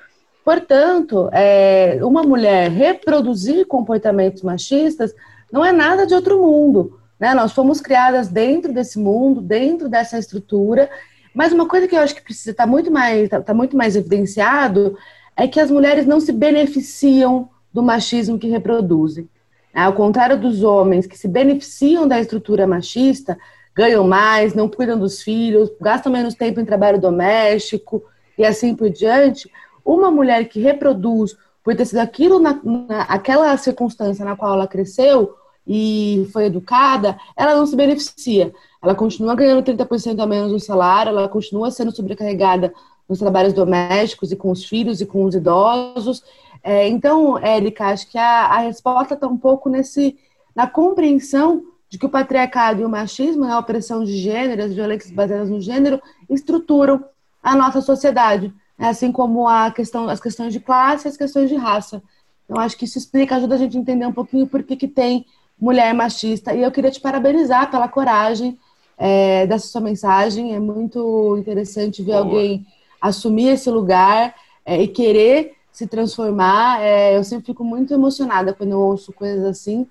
Portanto, é, uma mulher reproduzir comportamentos machistas não é nada de outro mundo. Né? Nós fomos criadas dentro desse mundo, dentro dessa estrutura, mas uma coisa que eu acho que precisa estar tá muito mais, tá, tá muito mais evidenciado é que as mulheres não se beneficiam do machismo que reproduzem. Né? Ao contrário dos homens que se beneficiam da estrutura machista, ganham mais, não cuidam dos filhos, gastam menos tempo em trabalho doméstico e assim por diante. Uma mulher que reproduz por ter sido aquilo na, na, aquela circunstância na qual ela cresceu e foi educada, ela não se beneficia. Ela continua ganhando 30% a menos no salário, ela continua sendo sobrecarregada nos trabalhos domésticos e com os filhos e com os idosos. É, então, Érica, acho que a, a resposta está um pouco nesse, na compreensão de que o patriarcado e o machismo, né, a opressão de gênero, as violências baseadas no gênero, estruturam a nossa sociedade, né, assim como a questão, as questões de classe e as questões de raça. Então, acho que isso explica, ajuda a gente a entender um pouquinho por que, que tem mulher machista. E eu queria te parabenizar pela coragem é, dessa sua mensagem. É muito interessante ver Boa. alguém assumir esse lugar é, e querer se transformar. É, eu sempre fico muito emocionada quando eu ouço coisas assim.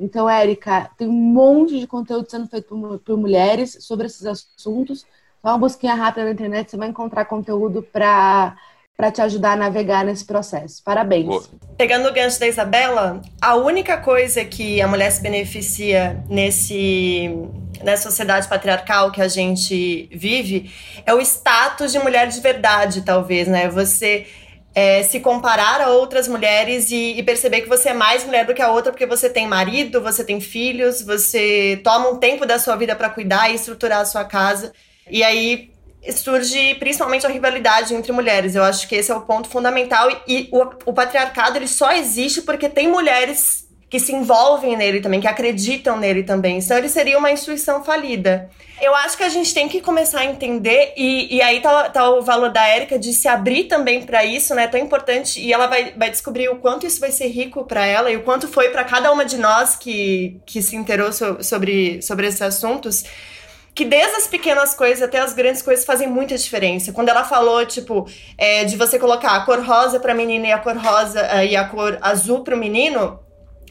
Então, Érica, tem um monte de conteúdo sendo feito por, por mulheres sobre esses assuntos. Dá uma busquinha rápida na internet, você vai encontrar conteúdo para para te ajudar a navegar nesse processo. Parabéns. Boa. Pegando o gancho da Isabela, a única coisa que a mulher se beneficia nesse nessa sociedade patriarcal que a gente vive é o status de mulher de verdade, talvez, né? Você é, se comparar a outras mulheres e, e, perceber que você é mais mulher do que a outra porque você tem marido, você tem filhos, você toma um tempo da sua vida para cuidar e estruturar a sua casa. E aí surge principalmente a rivalidade entre mulheres. Eu acho que esse é o ponto fundamental e o, o patriarcado ele só existe porque tem mulheres que se envolvem nele também, que acreditam nele também. Então ele seria uma instituição falida. Eu acho que a gente tem que começar a entender, e, e aí tá, tá o valor da Érica de se abrir também para isso, né? Tão importante, e ela vai, vai descobrir o quanto isso vai ser rico para ela e o quanto foi para cada uma de nós que, que se inteirou so, sobre, sobre esses assuntos que desde as pequenas coisas até as grandes coisas fazem muita diferença. Quando ela falou, tipo, é, de você colocar a cor rosa pra menina e a cor rosa uh, e a cor azul pro menino,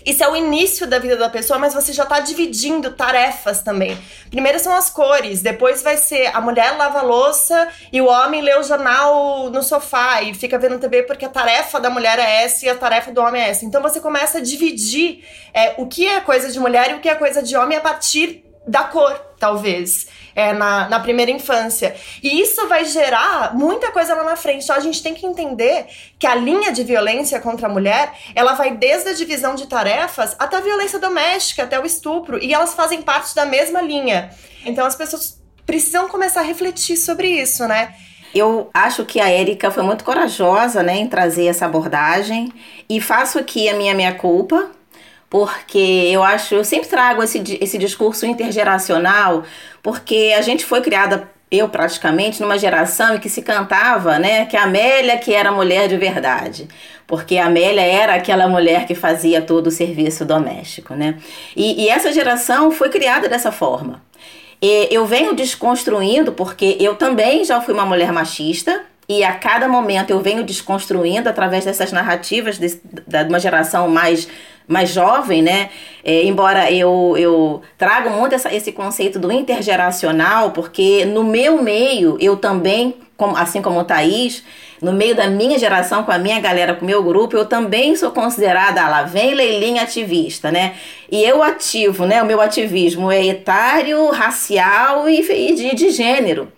isso é o início da vida da pessoa, mas você já tá dividindo tarefas também. Primeiro são as cores, depois vai ser a mulher lava a louça e o homem lê o jornal no sofá e fica vendo TV porque a tarefa da mulher é essa e a tarefa do homem é essa. Então você começa a dividir é, o que é coisa de mulher e o que é coisa de homem a partir da cor, talvez, é, na, na primeira infância. E isso vai gerar muita coisa lá na frente. Então a gente tem que entender que a linha de violência contra a mulher, ela vai desde a divisão de tarefas até a violência doméstica, até o estupro, e elas fazem parte da mesma linha. Então as pessoas precisam começar a refletir sobre isso, né? Eu acho que a Érica foi muito corajosa né, em trazer essa abordagem e faço aqui a minha minha culpa, porque eu acho, eu sempre trago esse, esse discurso intergeracional, porque a gente foi criada eu praticamente numa geração em que se cantava, né, que a Amélia que era mulher de verdade, porque a Amélia era aquela mulher que fazia todo o serviço doméstico, né? E, e essa geração foi criada dessa forma. Eu venho desconstruindo porque eu também já fui uma mulher machista, e a cada momento eu venho desconstruindo através dessas narrativas de, de, uma geração mais mais jovem, né? É, embora eu, eu trago muito essa, esse conceito do intergeracional, porque no meu meio, eu também, como, assim como o Thaís, no meio da minha geração, com a minha galera, com o meu grupo, eu também sou considerada, lá vem Leilinha ativista, né? E eu ativo, né? O meu ativismo é etário, racial e, e de, de gênero.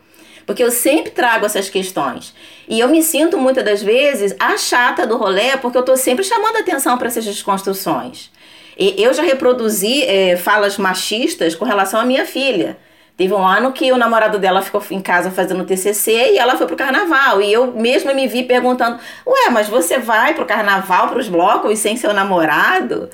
Porque eu sempre trago essas questões. E eu me sinto muitas das vezes a chata do rolê, porque eu estou sempre chamando atenção para essas desconstruções. E eu já reproduzi é, falas machistas com relação à minha filha. Teve um ano que o namorado dela ficou em casa fazendo TCC e ela foi pro carnaval. E eu mesma me vi perguntando: Ué, mas você vai pro carnaval, pros blocos sem seu namorado?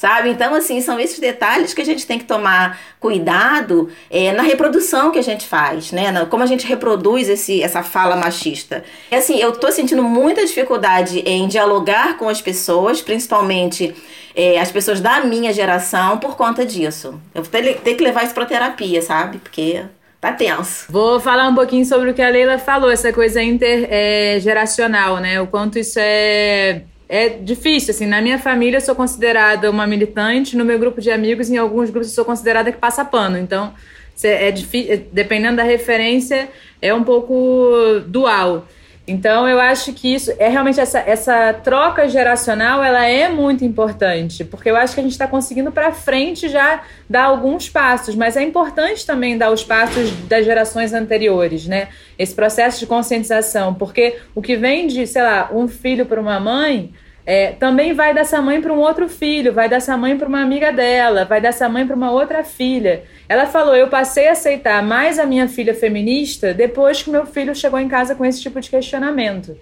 Sabe? Então, assim, são esses detalhes que a gente tem que tomar cuidado é, na reprodução que a gente faz, né? Na, como a gente reproduz esse, essa fala machista. E, assim, eu tô sentindo muita dificuldade em dialogar com as pessoas, principalmente é, as pessoas da minha geração, por conta disso. Eu vou ter, ter que levar isso pra terapia, sabe? Porque tá tenso. Vou falar um pouquinho sobre o que a Leila falou, essa coisa intergeracional, é, né? O quanto isso é é difícil, assim, na minha família eu sou considerada uma militante, no meu grupo de amigos, em alguns grupos eu sou considerada que passa pano, então é difícil, dependendo da referência, é um pouco dual. Então eu acho que isso é realmente essa, essa troca geracional ela é muito importante porque eu acho que a gente está conseguindo para frente já dar alguns passos, mas é importante também dar os passos das gerações anteriores, né? Esse processo de conscientização, porque o que vem de sei lá um filho para uma mãe é, também vai dessa mãe para um outro filho, vai dessa mãe para uma amiga dela, vai dessa mãe para uma outra filha. Ela falou: Eu passei a aceitar mais a minha filha feminista depois que meu filho chegou em casa com esse tipo de questionamento.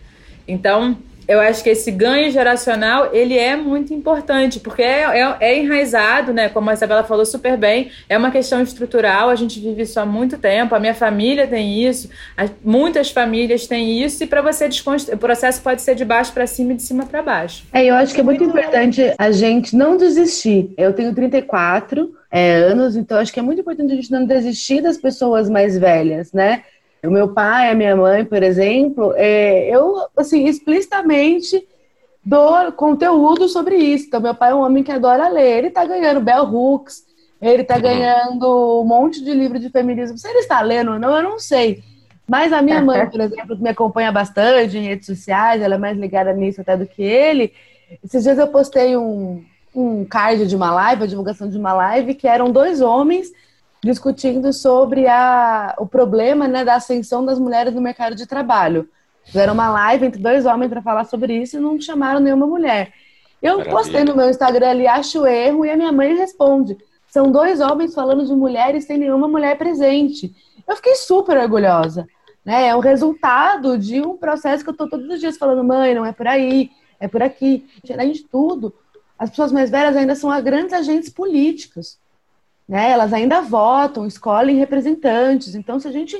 Então, eu acho que esse ganho geracional ele é muito importante, porque é, é, é, enraizado, né? Como a Isabela falou super bem, é uma questão estrutural, a gente vive isso há muito tempo, a minha família tem isso, muitas famílias têm isso, e para você desconstruir, o processo pode ser de baixo para cima e de cima para baixo. É, eu acho que é muito importante a gente não desistir. Eu tenho 34 é, anos, então acho que é muito importante a gente não desistir das pessoas mais velhas, né? O meu pai, a minha mãe, por exemplo, é, eu, assim, explicitamente dou conteúdo sobre isso. Então, meu pai é um homem que adora ler. Ele está ganhando Bell Hooks, ele está ganhando um monte de livro de feminismo. Se ele está lendo ou não, eu não sei. Mas a minha mãe, por exemplo, que me acompanha bastante em redes sociais, ela é mais ligada nisso até do que ele. Esses dias eu postei um, um card de uma live, a divulgação de uma live, que eram dois homens discutindo sobre a, o problema né, da ascensão das mulheres no mercado de trabalho. Fizeram uma live entre dois homens para falar sobre isso e não chamaram nenhuma mulher. Eu Maravilha. postei no meu Instagram ali, acho erro, e a minha mãe responde. São dois homens falando de mulheres sem nenhuma mulher presente. Eu fiquei super orgulhosa. Né? É o resultado de um processo que eu estou todos os dias falando, mãe, não é por aí, é por aqui. Além de tudo, as pessoas mais velhas ainda são grandes agentes políticos né? Elas ainda votam, escolhem representantes. Então, se a gente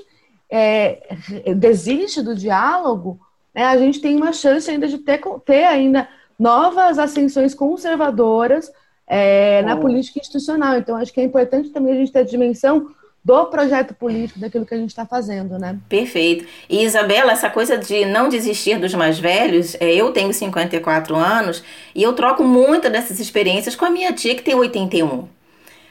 é, desiste do diálogo, né, a gente tem uma chance ainda de ter, ter ainda novas ascensões conservadoras é, na política institucional. Então, acho que é importante também a gente ter a dimensão do projeto político, daquilo que a gente está fazendo, né? Perfeito. E Isabela, essa coisa de não desistir dos mais velhos, é, eu tenho 54 anos e eu troco muitas dessas experiências com a minha tia que tem 81.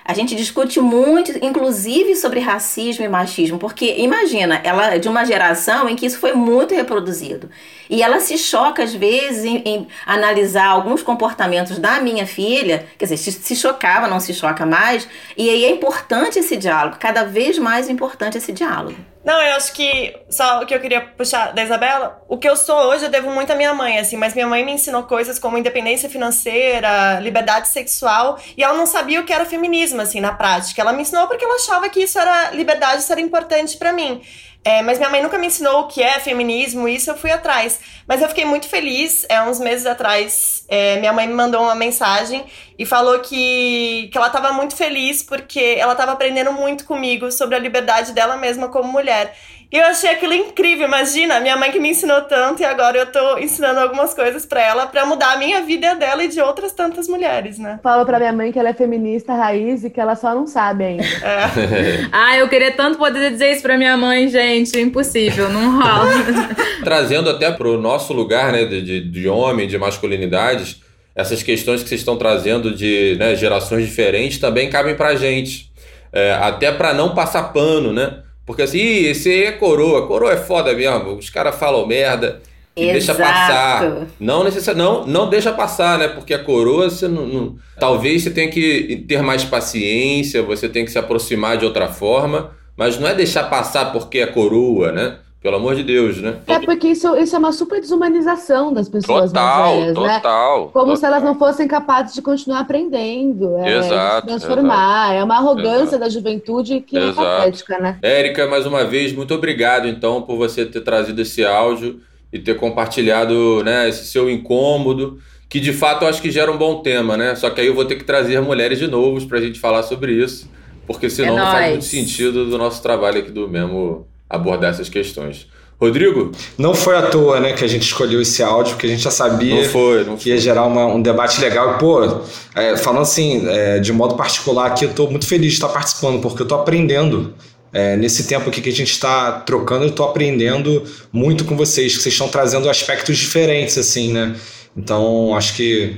A gente discute muito, inclusive, sobre racismo e machismo, porque imagina, ela é de uma geração em que isso foi muito reproduzido. E ela se choca, às vezes, em, em analisar alguns comportamentos da minha filha, quer dizer, se, se chocava, não se choca mais, e aí é importante esse diálogo, cada vez mais importante esse diálogo. Não, eu acho que só o que eu queria puxar da Isabela, o que eu sou hoje eu devo muito à minha mãe, assim, mas minha mãe me ensinou coisas como independência financeira, liberdade sexual, e ela não sabia o que era feminismo, assim, na prática. Ela me ensinou porque ela achava que isso era liberdade, isso era importante para mim. É, mas minha mãe nunca me ensinou o que é feminismo, isso eu fui atrás. Mas eu fiquei muito feliz, é, uns meses atrás, é, minha mãe me mandou uma mensagem e falou que, que ela estava muito feliz porque ela estava aprendendo muito comigo sobre a liberdade dela mesma como mulher. E eu achei aquilo incrível. Imagina, minha mãe que me ensinou tanto e agora eu tô ensinando algumas coisas para ela para mudar a minha vida dela e de outras tantas mulheres, né? Falo para minha mãe que ela é feminista raiz e que ela só não sabe ainda. É. ah, eu queria tanto poder dizer isso para minha mãe, gente. Impossível, não rola. Trazendo até pro nosso lugar, né, de, de homem, de masculinidades, essas questões que vocês estão trazendo de né, gerações diferentes também cabem pra gente. É, até para não passar pano, né? Porque assim, esse aí é coroa, coroa é foda mesmo, os caras falam merda e deixa passar. Não, necessar, não, não deixa passar, né? Porque a coroa, você não, não, talvez você tenha que ter mais paciência, você tem que se aproximar de outra forma, Mas não é deixar passar porque é coroa, né? Pelo amor de Deus, né? É porque isso, isso é uma super desumanização das pessoas Total, mais velhas, né? total, Como total. se elas não fossem capazes de continuar aprendendo, é, Exato, de se transformar. É uma arrogância exato. da juventude que é Exato. patética, né? Érica, mais uma vez, muito obrigado, então, por você ter trazido esse áudio e ter compartilhado né, esse seu incômodo, que de fato eu acho que gera um bom tema, né? Só que aí eu vou ter que trazer mulheres de novo pra gente falar sobre isso, porque senão É não faz nóis. muito sentido do nosso trabalho aqui do mesmo abordar essas questões. Rodrigo? Não foi à toa, né, que a gente escolheu esse áudio, porque a gente já sabia Não foi, não que ia gerar uma- um debate legal. E, pô, é, falando assim, é, de modo particular aqui, eu tô muito feliz de estar participando, porque eu tô aprendendo. É, nesse tempo aqui que a gente está trocando, eu tô aprendendo muito com vocês, que vocês estão trazendo aspectos diferentes, assim, né? Então, acho que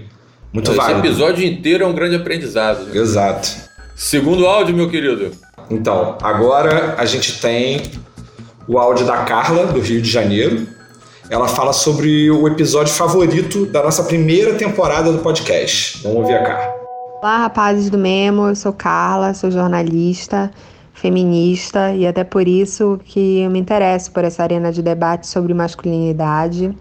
muito Esse válido. episódio inteiro é um grande aprendizado. né? Exato. Segundo áudio, meu querido. Então, agora a gente tem o áudio da Carla, do Rio de Janeiro. Ela fala sobre o episódio favorito da nossa primeira temporada do podcast. Vamos ouvir a Carla. Olá, rapazes do Memo. Eu sou Carla, sou jornalista, feminista e até por isso que eu me interesso por essa arena de debate sobre masculinidade.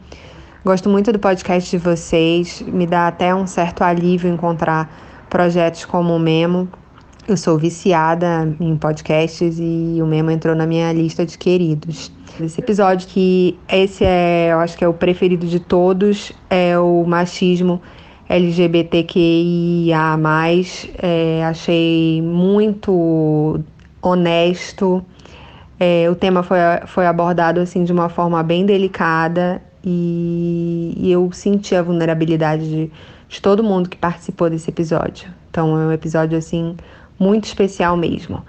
Gosto muito do podcast de vocês, me dá até um certo alívio encontrar projetos como o Memo. Eu sou viciada em podcasts e o Memo entrou na minha lista de queridos. Esse episódio que esse é, eu acho que é o preferido de todos, é o machismo LGBTQIA+. É, achei muito honesto. É, o tema foi, foi abordado assim de uma forma bem delicada e, e eu senti a vulnerabilidade de, de todo mundo que participou desse episódio. Então é um episódio assim muito especial mesmo.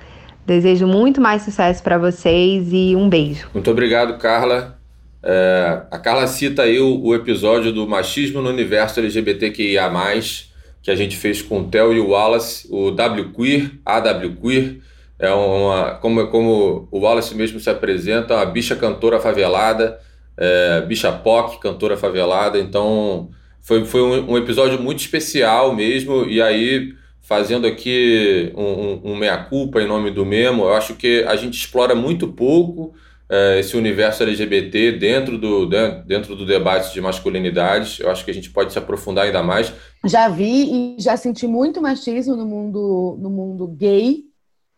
Desejo muito mais sucesso para vocês e um beijo. Muito obrigado, Carla. É, a Carla cita aí o, o episódio do machismo no universo LGBTQIA+, que a gente fez com o Theo e o Wallace, o W Queer, AW Queer, é uma, como, como o Wallace mesmo se apresenta, uma bicha cantora favelada, é, bicha POC, cantora favelada, então foi, foi um, um episódio muito especial mesmo, e aí fazendo aqui um, um, um meia-culpa em nome do Memo, eu acho que a gente explora muito pouco é, esse universo LGBT dentro do, de- dentro do debate de masculinidades. Eu acho que a gente pode se aprofundar ainda mais. Já vi e já senti muito machismo no mundo, no mundo gay.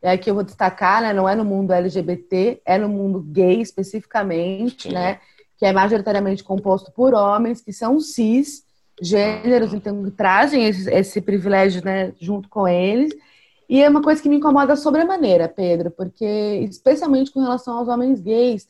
É que eu vou destacar, né? Não é no mundo LGBT, é no mundo gay especificamente, né? Que é majoritariamente composto por homens que são cis, gêneros, então trazem esse, esse privilégio, né? Junto com eles. E é uma coisa que me incomoda sobremaneira, Pedro, porque especialmente com relação aos homens gays,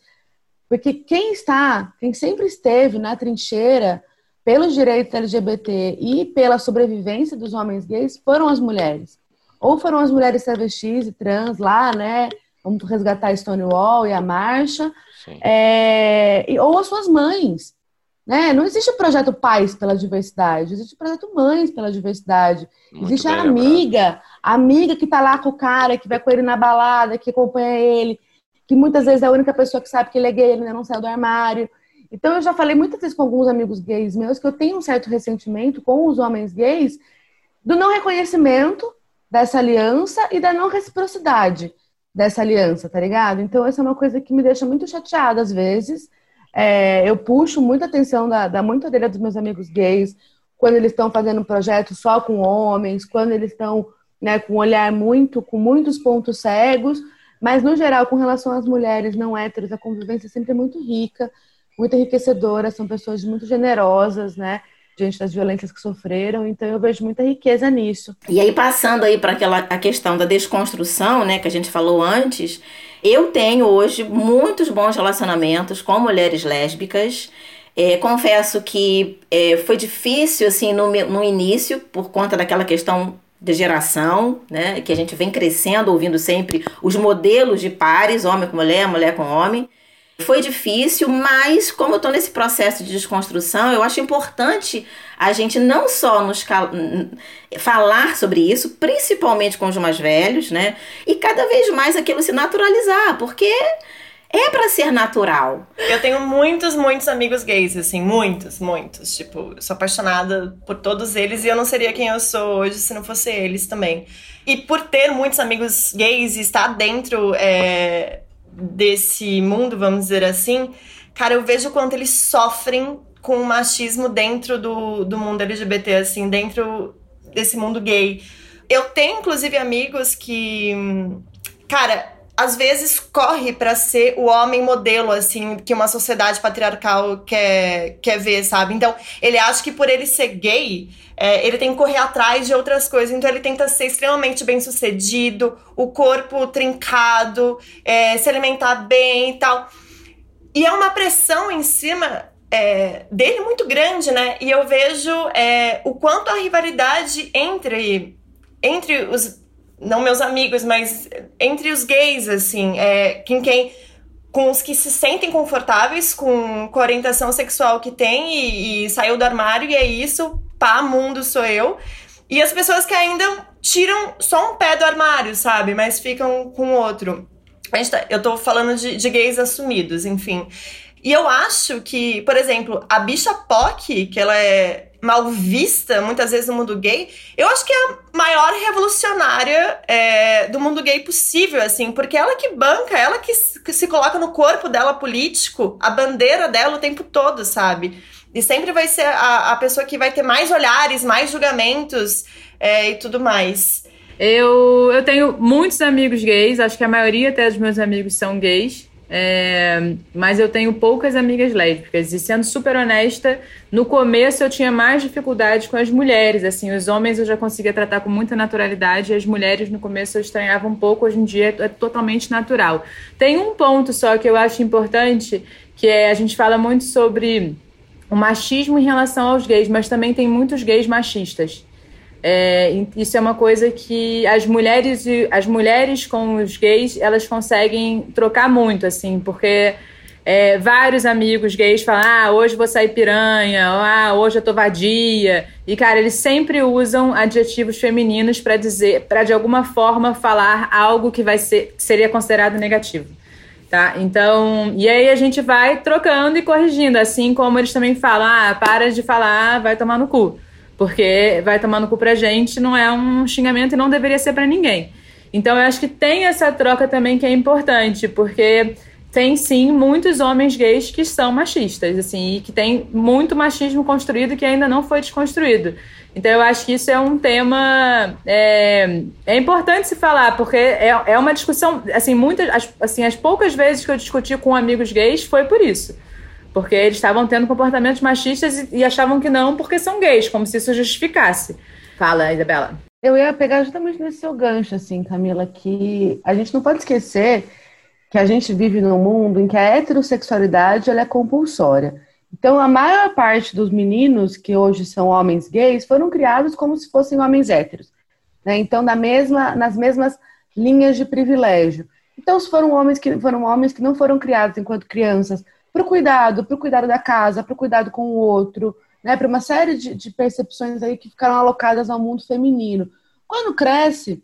porque quem está, quem sempre esteve na trincheira pelos direitos LGBT e pela sobrevivência dos homens gays foram as mulheres. Ou foram as mulheres travestis e trans lá, né? Vamos resgatar a Stonewall e a marcha. É, ou as suas mães. Né? Não existe o projeto Pais pela Diversidade, existe o projeto Mães pela Diversidade. Muito existe a bem lembrado. amiga, a amiga que tá lá com o cara, que vai com ele na balada, que acompanha ele, que muitas vezes é a única pessoa que sabe que ele é gay, ele ainda não saiu do armário. Então eu já falei muitas vezes com alguns amigos gays meus que eu tenho um certo ressentimento com os homens gays do não reconhecimento dessa aliança e da não reciprocidade dessa aliança, tá ligado? Então essa é uma coisa que me deixa muito chateada às vezes. É, eu puxo muita atenção da, da muita orelha dos meus amigos gays quando eles estão fazendo um projeto só com homens, quando eles estão né, com um olhar muito, com muitos pontos cegos, mas no geral, com relação às mulheres não héteros, a convivência sempre é muito rica, muito enriquecedora, são pessoas muito generosas, né? Diante das violências que sofreram, então eu vejo muita riqueza nisso. E aí, passando aí para aquela a questão da desconstrução, né, que a gente falou antes, eu tenho hoje muitos bons relacionamentos com mulheres lésbicas. É, confesso que é, foi difícil, assim, no, no início, por conta daquela questão de geração, né, que a gente vem crescendo, ouvindo sempre os modelos de pares, homem com mulher, mulher com homem. Foi difícil, mas como eu estou nesse processo de desconstrução, eu acho importante a gente não só nos cal- falar sobre isso, principalmente com os mais velhos, né? E cada vez mais aquilo se naturalizar, porque é para ser natural. Eu tenho muitos, muitos amigos gays, assim, muitos, muitos. Tipo, sou apaixonada por todos eles e eu não seria quem eu sou hoje se não fosse eles também. E por ter muitos amigos gays e estar dentro é, desse mundo, vamos dizer assim, cara, eu vejo quanto eles sofrem com o machismo dentro do, do mundo LGBT, assim, dentro desse mundo gay. Eu tenho, inclusive, amigos que, cara, às vezes corre para ser o homem modelo, assim, que uma sociedade patriarcal quer, quer ver, sabe? Então, ele acha que por ele ser gay, é, ele tem que correr atrás de outras coisas. Então, ele tenta ser extremamente bem sucedido, o corpo trincado, é, se alimentar bem e tal. E é uma pressão em cima é, dele muito grande, né? E eu vejo é, o quanto a rivalidade entre, entre os não meus amigos, mas entre os gays, assim, é, com quem com os que se sentem confortáveis com, com a orientação sexual que tem e, e, saiu do armário e é isso, pá, mundo sou eu. E as pessoas que ainda tiram só um pé do armário, sabe? Mas ficam com outro. Tá, eu tô falando de, de gays assumidos, enfim. E eu acho que, por exemplo, a bicha POC, que ela é mal vista muitas vezes no mundo gay, eu acho que é a maior revolucionária é, do mundo gay possível, assim, porque ela que banca, ela que se coloca no corpo dela político, a bandeira dela o tempo todo, sabe? E sempre vai ser a, a pessoa que vai ter mais olhares, mais julgamentos é, e tudo mais. Eu, eu tenho muitos amigos gays, acho que a maioria até dos meus amigos são gays. É, mas eu tenho poucas amigas lésbicas. E sendo super honesta, no começo eu tinha mais dificuldade com as mulheres. Assim, os homens eu já conseguia tratar com muita naturalidade, e as mulheres no começo eu estranhava um pouco. Hoje em dia é, totalmente natural. Tem um ponto só que eu acho importante, que é a gente fala muito sobre o machismo em relação aos gays, mas também tem muitos gays machistas. É, isso é uma coisa que as mulheres as mulheres com os gays elas conseguem trocar muito assim porque é, vários amigos gays falam ah hoje vou sair piranha ah hoje eu tô vadia e cara eles sempre usam adjetivos femininos para dizer para de alguma forma falar algo que vai ser que seria considerado negativo tá então e aí a gente vai trocando e corrigindo assim como eles também falam ah para de falar vai tomar no cu porque vai tomar no cu pra gente, não é um xingamento e não deveria ser para ninguém. Então eu acho que tem essa troca também que é importante, porque tem sim muitos homens gays que são machistas, assim, e que tem muito machismo construído que ainda não foi desconstruído. Então eu acho que isso é um tema é, é importante se falar, porque é, é uma discussão, assim, muitas, as, assim, as poucas vezes que eu discuti com amigos gays foi por isso. Porque eles estavam tendo comportamentos machistas e, e achavam que não porque são gays, como se isso justificasse. Fala, Isabela. Eu ia pegar justamente nesse seu gancho, assim, Camila, que a gente não pode esquecer que a gente vive num mundo em que a heterossexualidade ela é compulsória. Então, a maior parte dos meninos que hoje são homens gays foram criados como se fossem homens héteros. Né? Então, na mesma, nas mesmas linhas de privilégio. Então, foram homens que foram homens que não foram criados enquanto crianças para o cuidado, para o cuidado da casa, para o cuidado com o outro, né, para uma série de, de, percepções aí que ficaram alocadas ao mundo feminino. Quando cresce,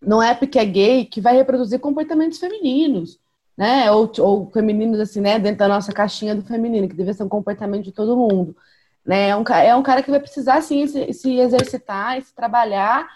não é porque é gay que vai reproduzir comportamentos femininos, né, ou, ou femininos assim, né, dentro da nossa caixinha do feminino, que deve ser um comportamento de todo mundo. Né, é, um, é um cara que vai precisar, sim, se, se exercitar e se trabalhar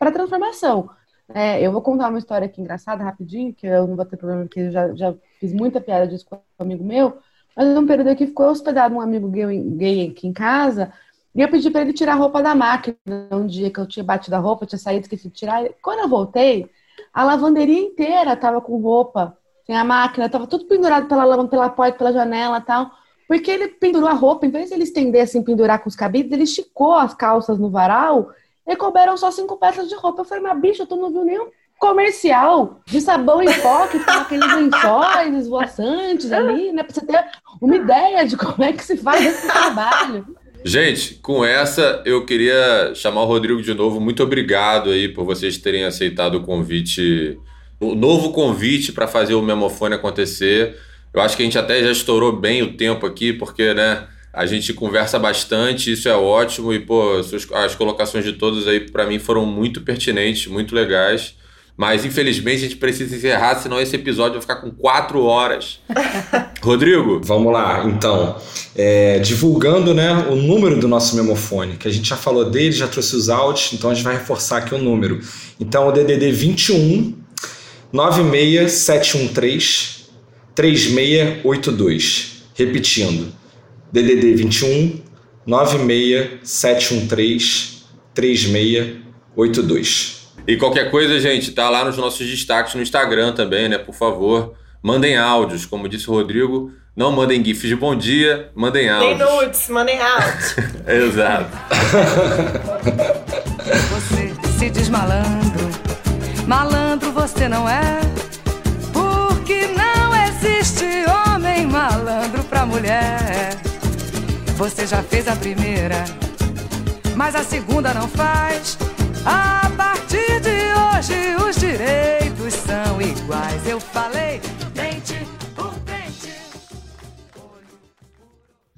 para transformação. É, eu vou contar uma história aqui engraçada, rapidinho, que eu não vou ter problema, porque eu já, já fiz muita piada disso com um amigo meu, mas num período aqui ficou hospedado um amigo gay, gay aqui em casa, e eu pedi para ele tirar a roupa da máquina um dia que eu tinha batido a roupa, tinha saído, esqueci de tirar. Quando eu voltei, a lavanderia inteira tava com roupa, a máquina, tava tudo pendurado pela lavanda, pela porta, pela janela tal. Porque ele pendurou a roupa, em vez de ele estender assim, pendurar com os cabides, ele esticou as calças no varal e couberam só cinco peças de roupa. Eu falei, mas bicho, tu não viu nenhum comercial de sabão em pó que tem aqueles lençóis esvoaçantes ali, né? Pra você ter uma ideia de como é que se faz esse trabalho. Gente, com essa eu queria chamar o Rodrigo de novo. Muito obrigado aí por vocês terem aceitado o convite, o novo convite para fazer o Memofone acontecer. Eu acho que a gente até já estourou bem o tempo aqui, porque, né? A gente conversa bastante, isso é ótimo. E, pô, as colocações de todos aí, para mim, foram muito pertinentes, muito legais. Mas infelizmente a gente precisa encerrar, senão esse episódio vai ficar com quatro horas. Rodrigo? Vamos lá, então. É, divulgando né, o número do nosso memofone, que a gente já falou dele, já trouxe os áudios, então a gente vai reforçar aqui o número. Então, o DDD 21 96713 3682. Repetindo, DDD 21 96713 3682. E qualquer coisa, gente, tá lá nos nossos destaques no Instagram também, né? Por favor, mandem áudios, como disse o Rodrigo. Não mandem gifs de bom dia, mandem Tem áudios. nudes, mandem áudio. Exato. Você se diz malandro, malandro você não é. Porque não existe homem malandro pra mulher. Você já fez a primeira, mas a segunda não faz. A partir de hoje os direitos são iguais. Eu falei, dente por dente.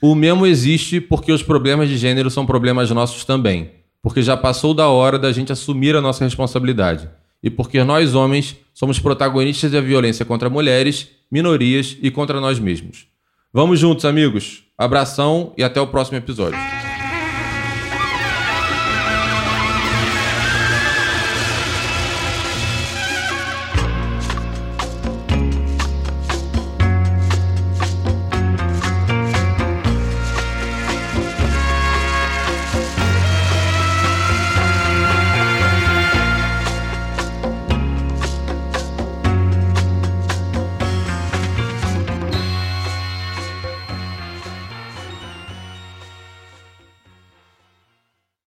O mesmo existe porque os problemas de gênero são problemas nossos também. Porque já passou da hora da gente assumir a nossa responsabilidade. E porque nós, homens, somos protagonistas da violência contra mulheres, minorias e contra nós mesmos. Vamos juntos, amigos. Abração e até o próximo episódio.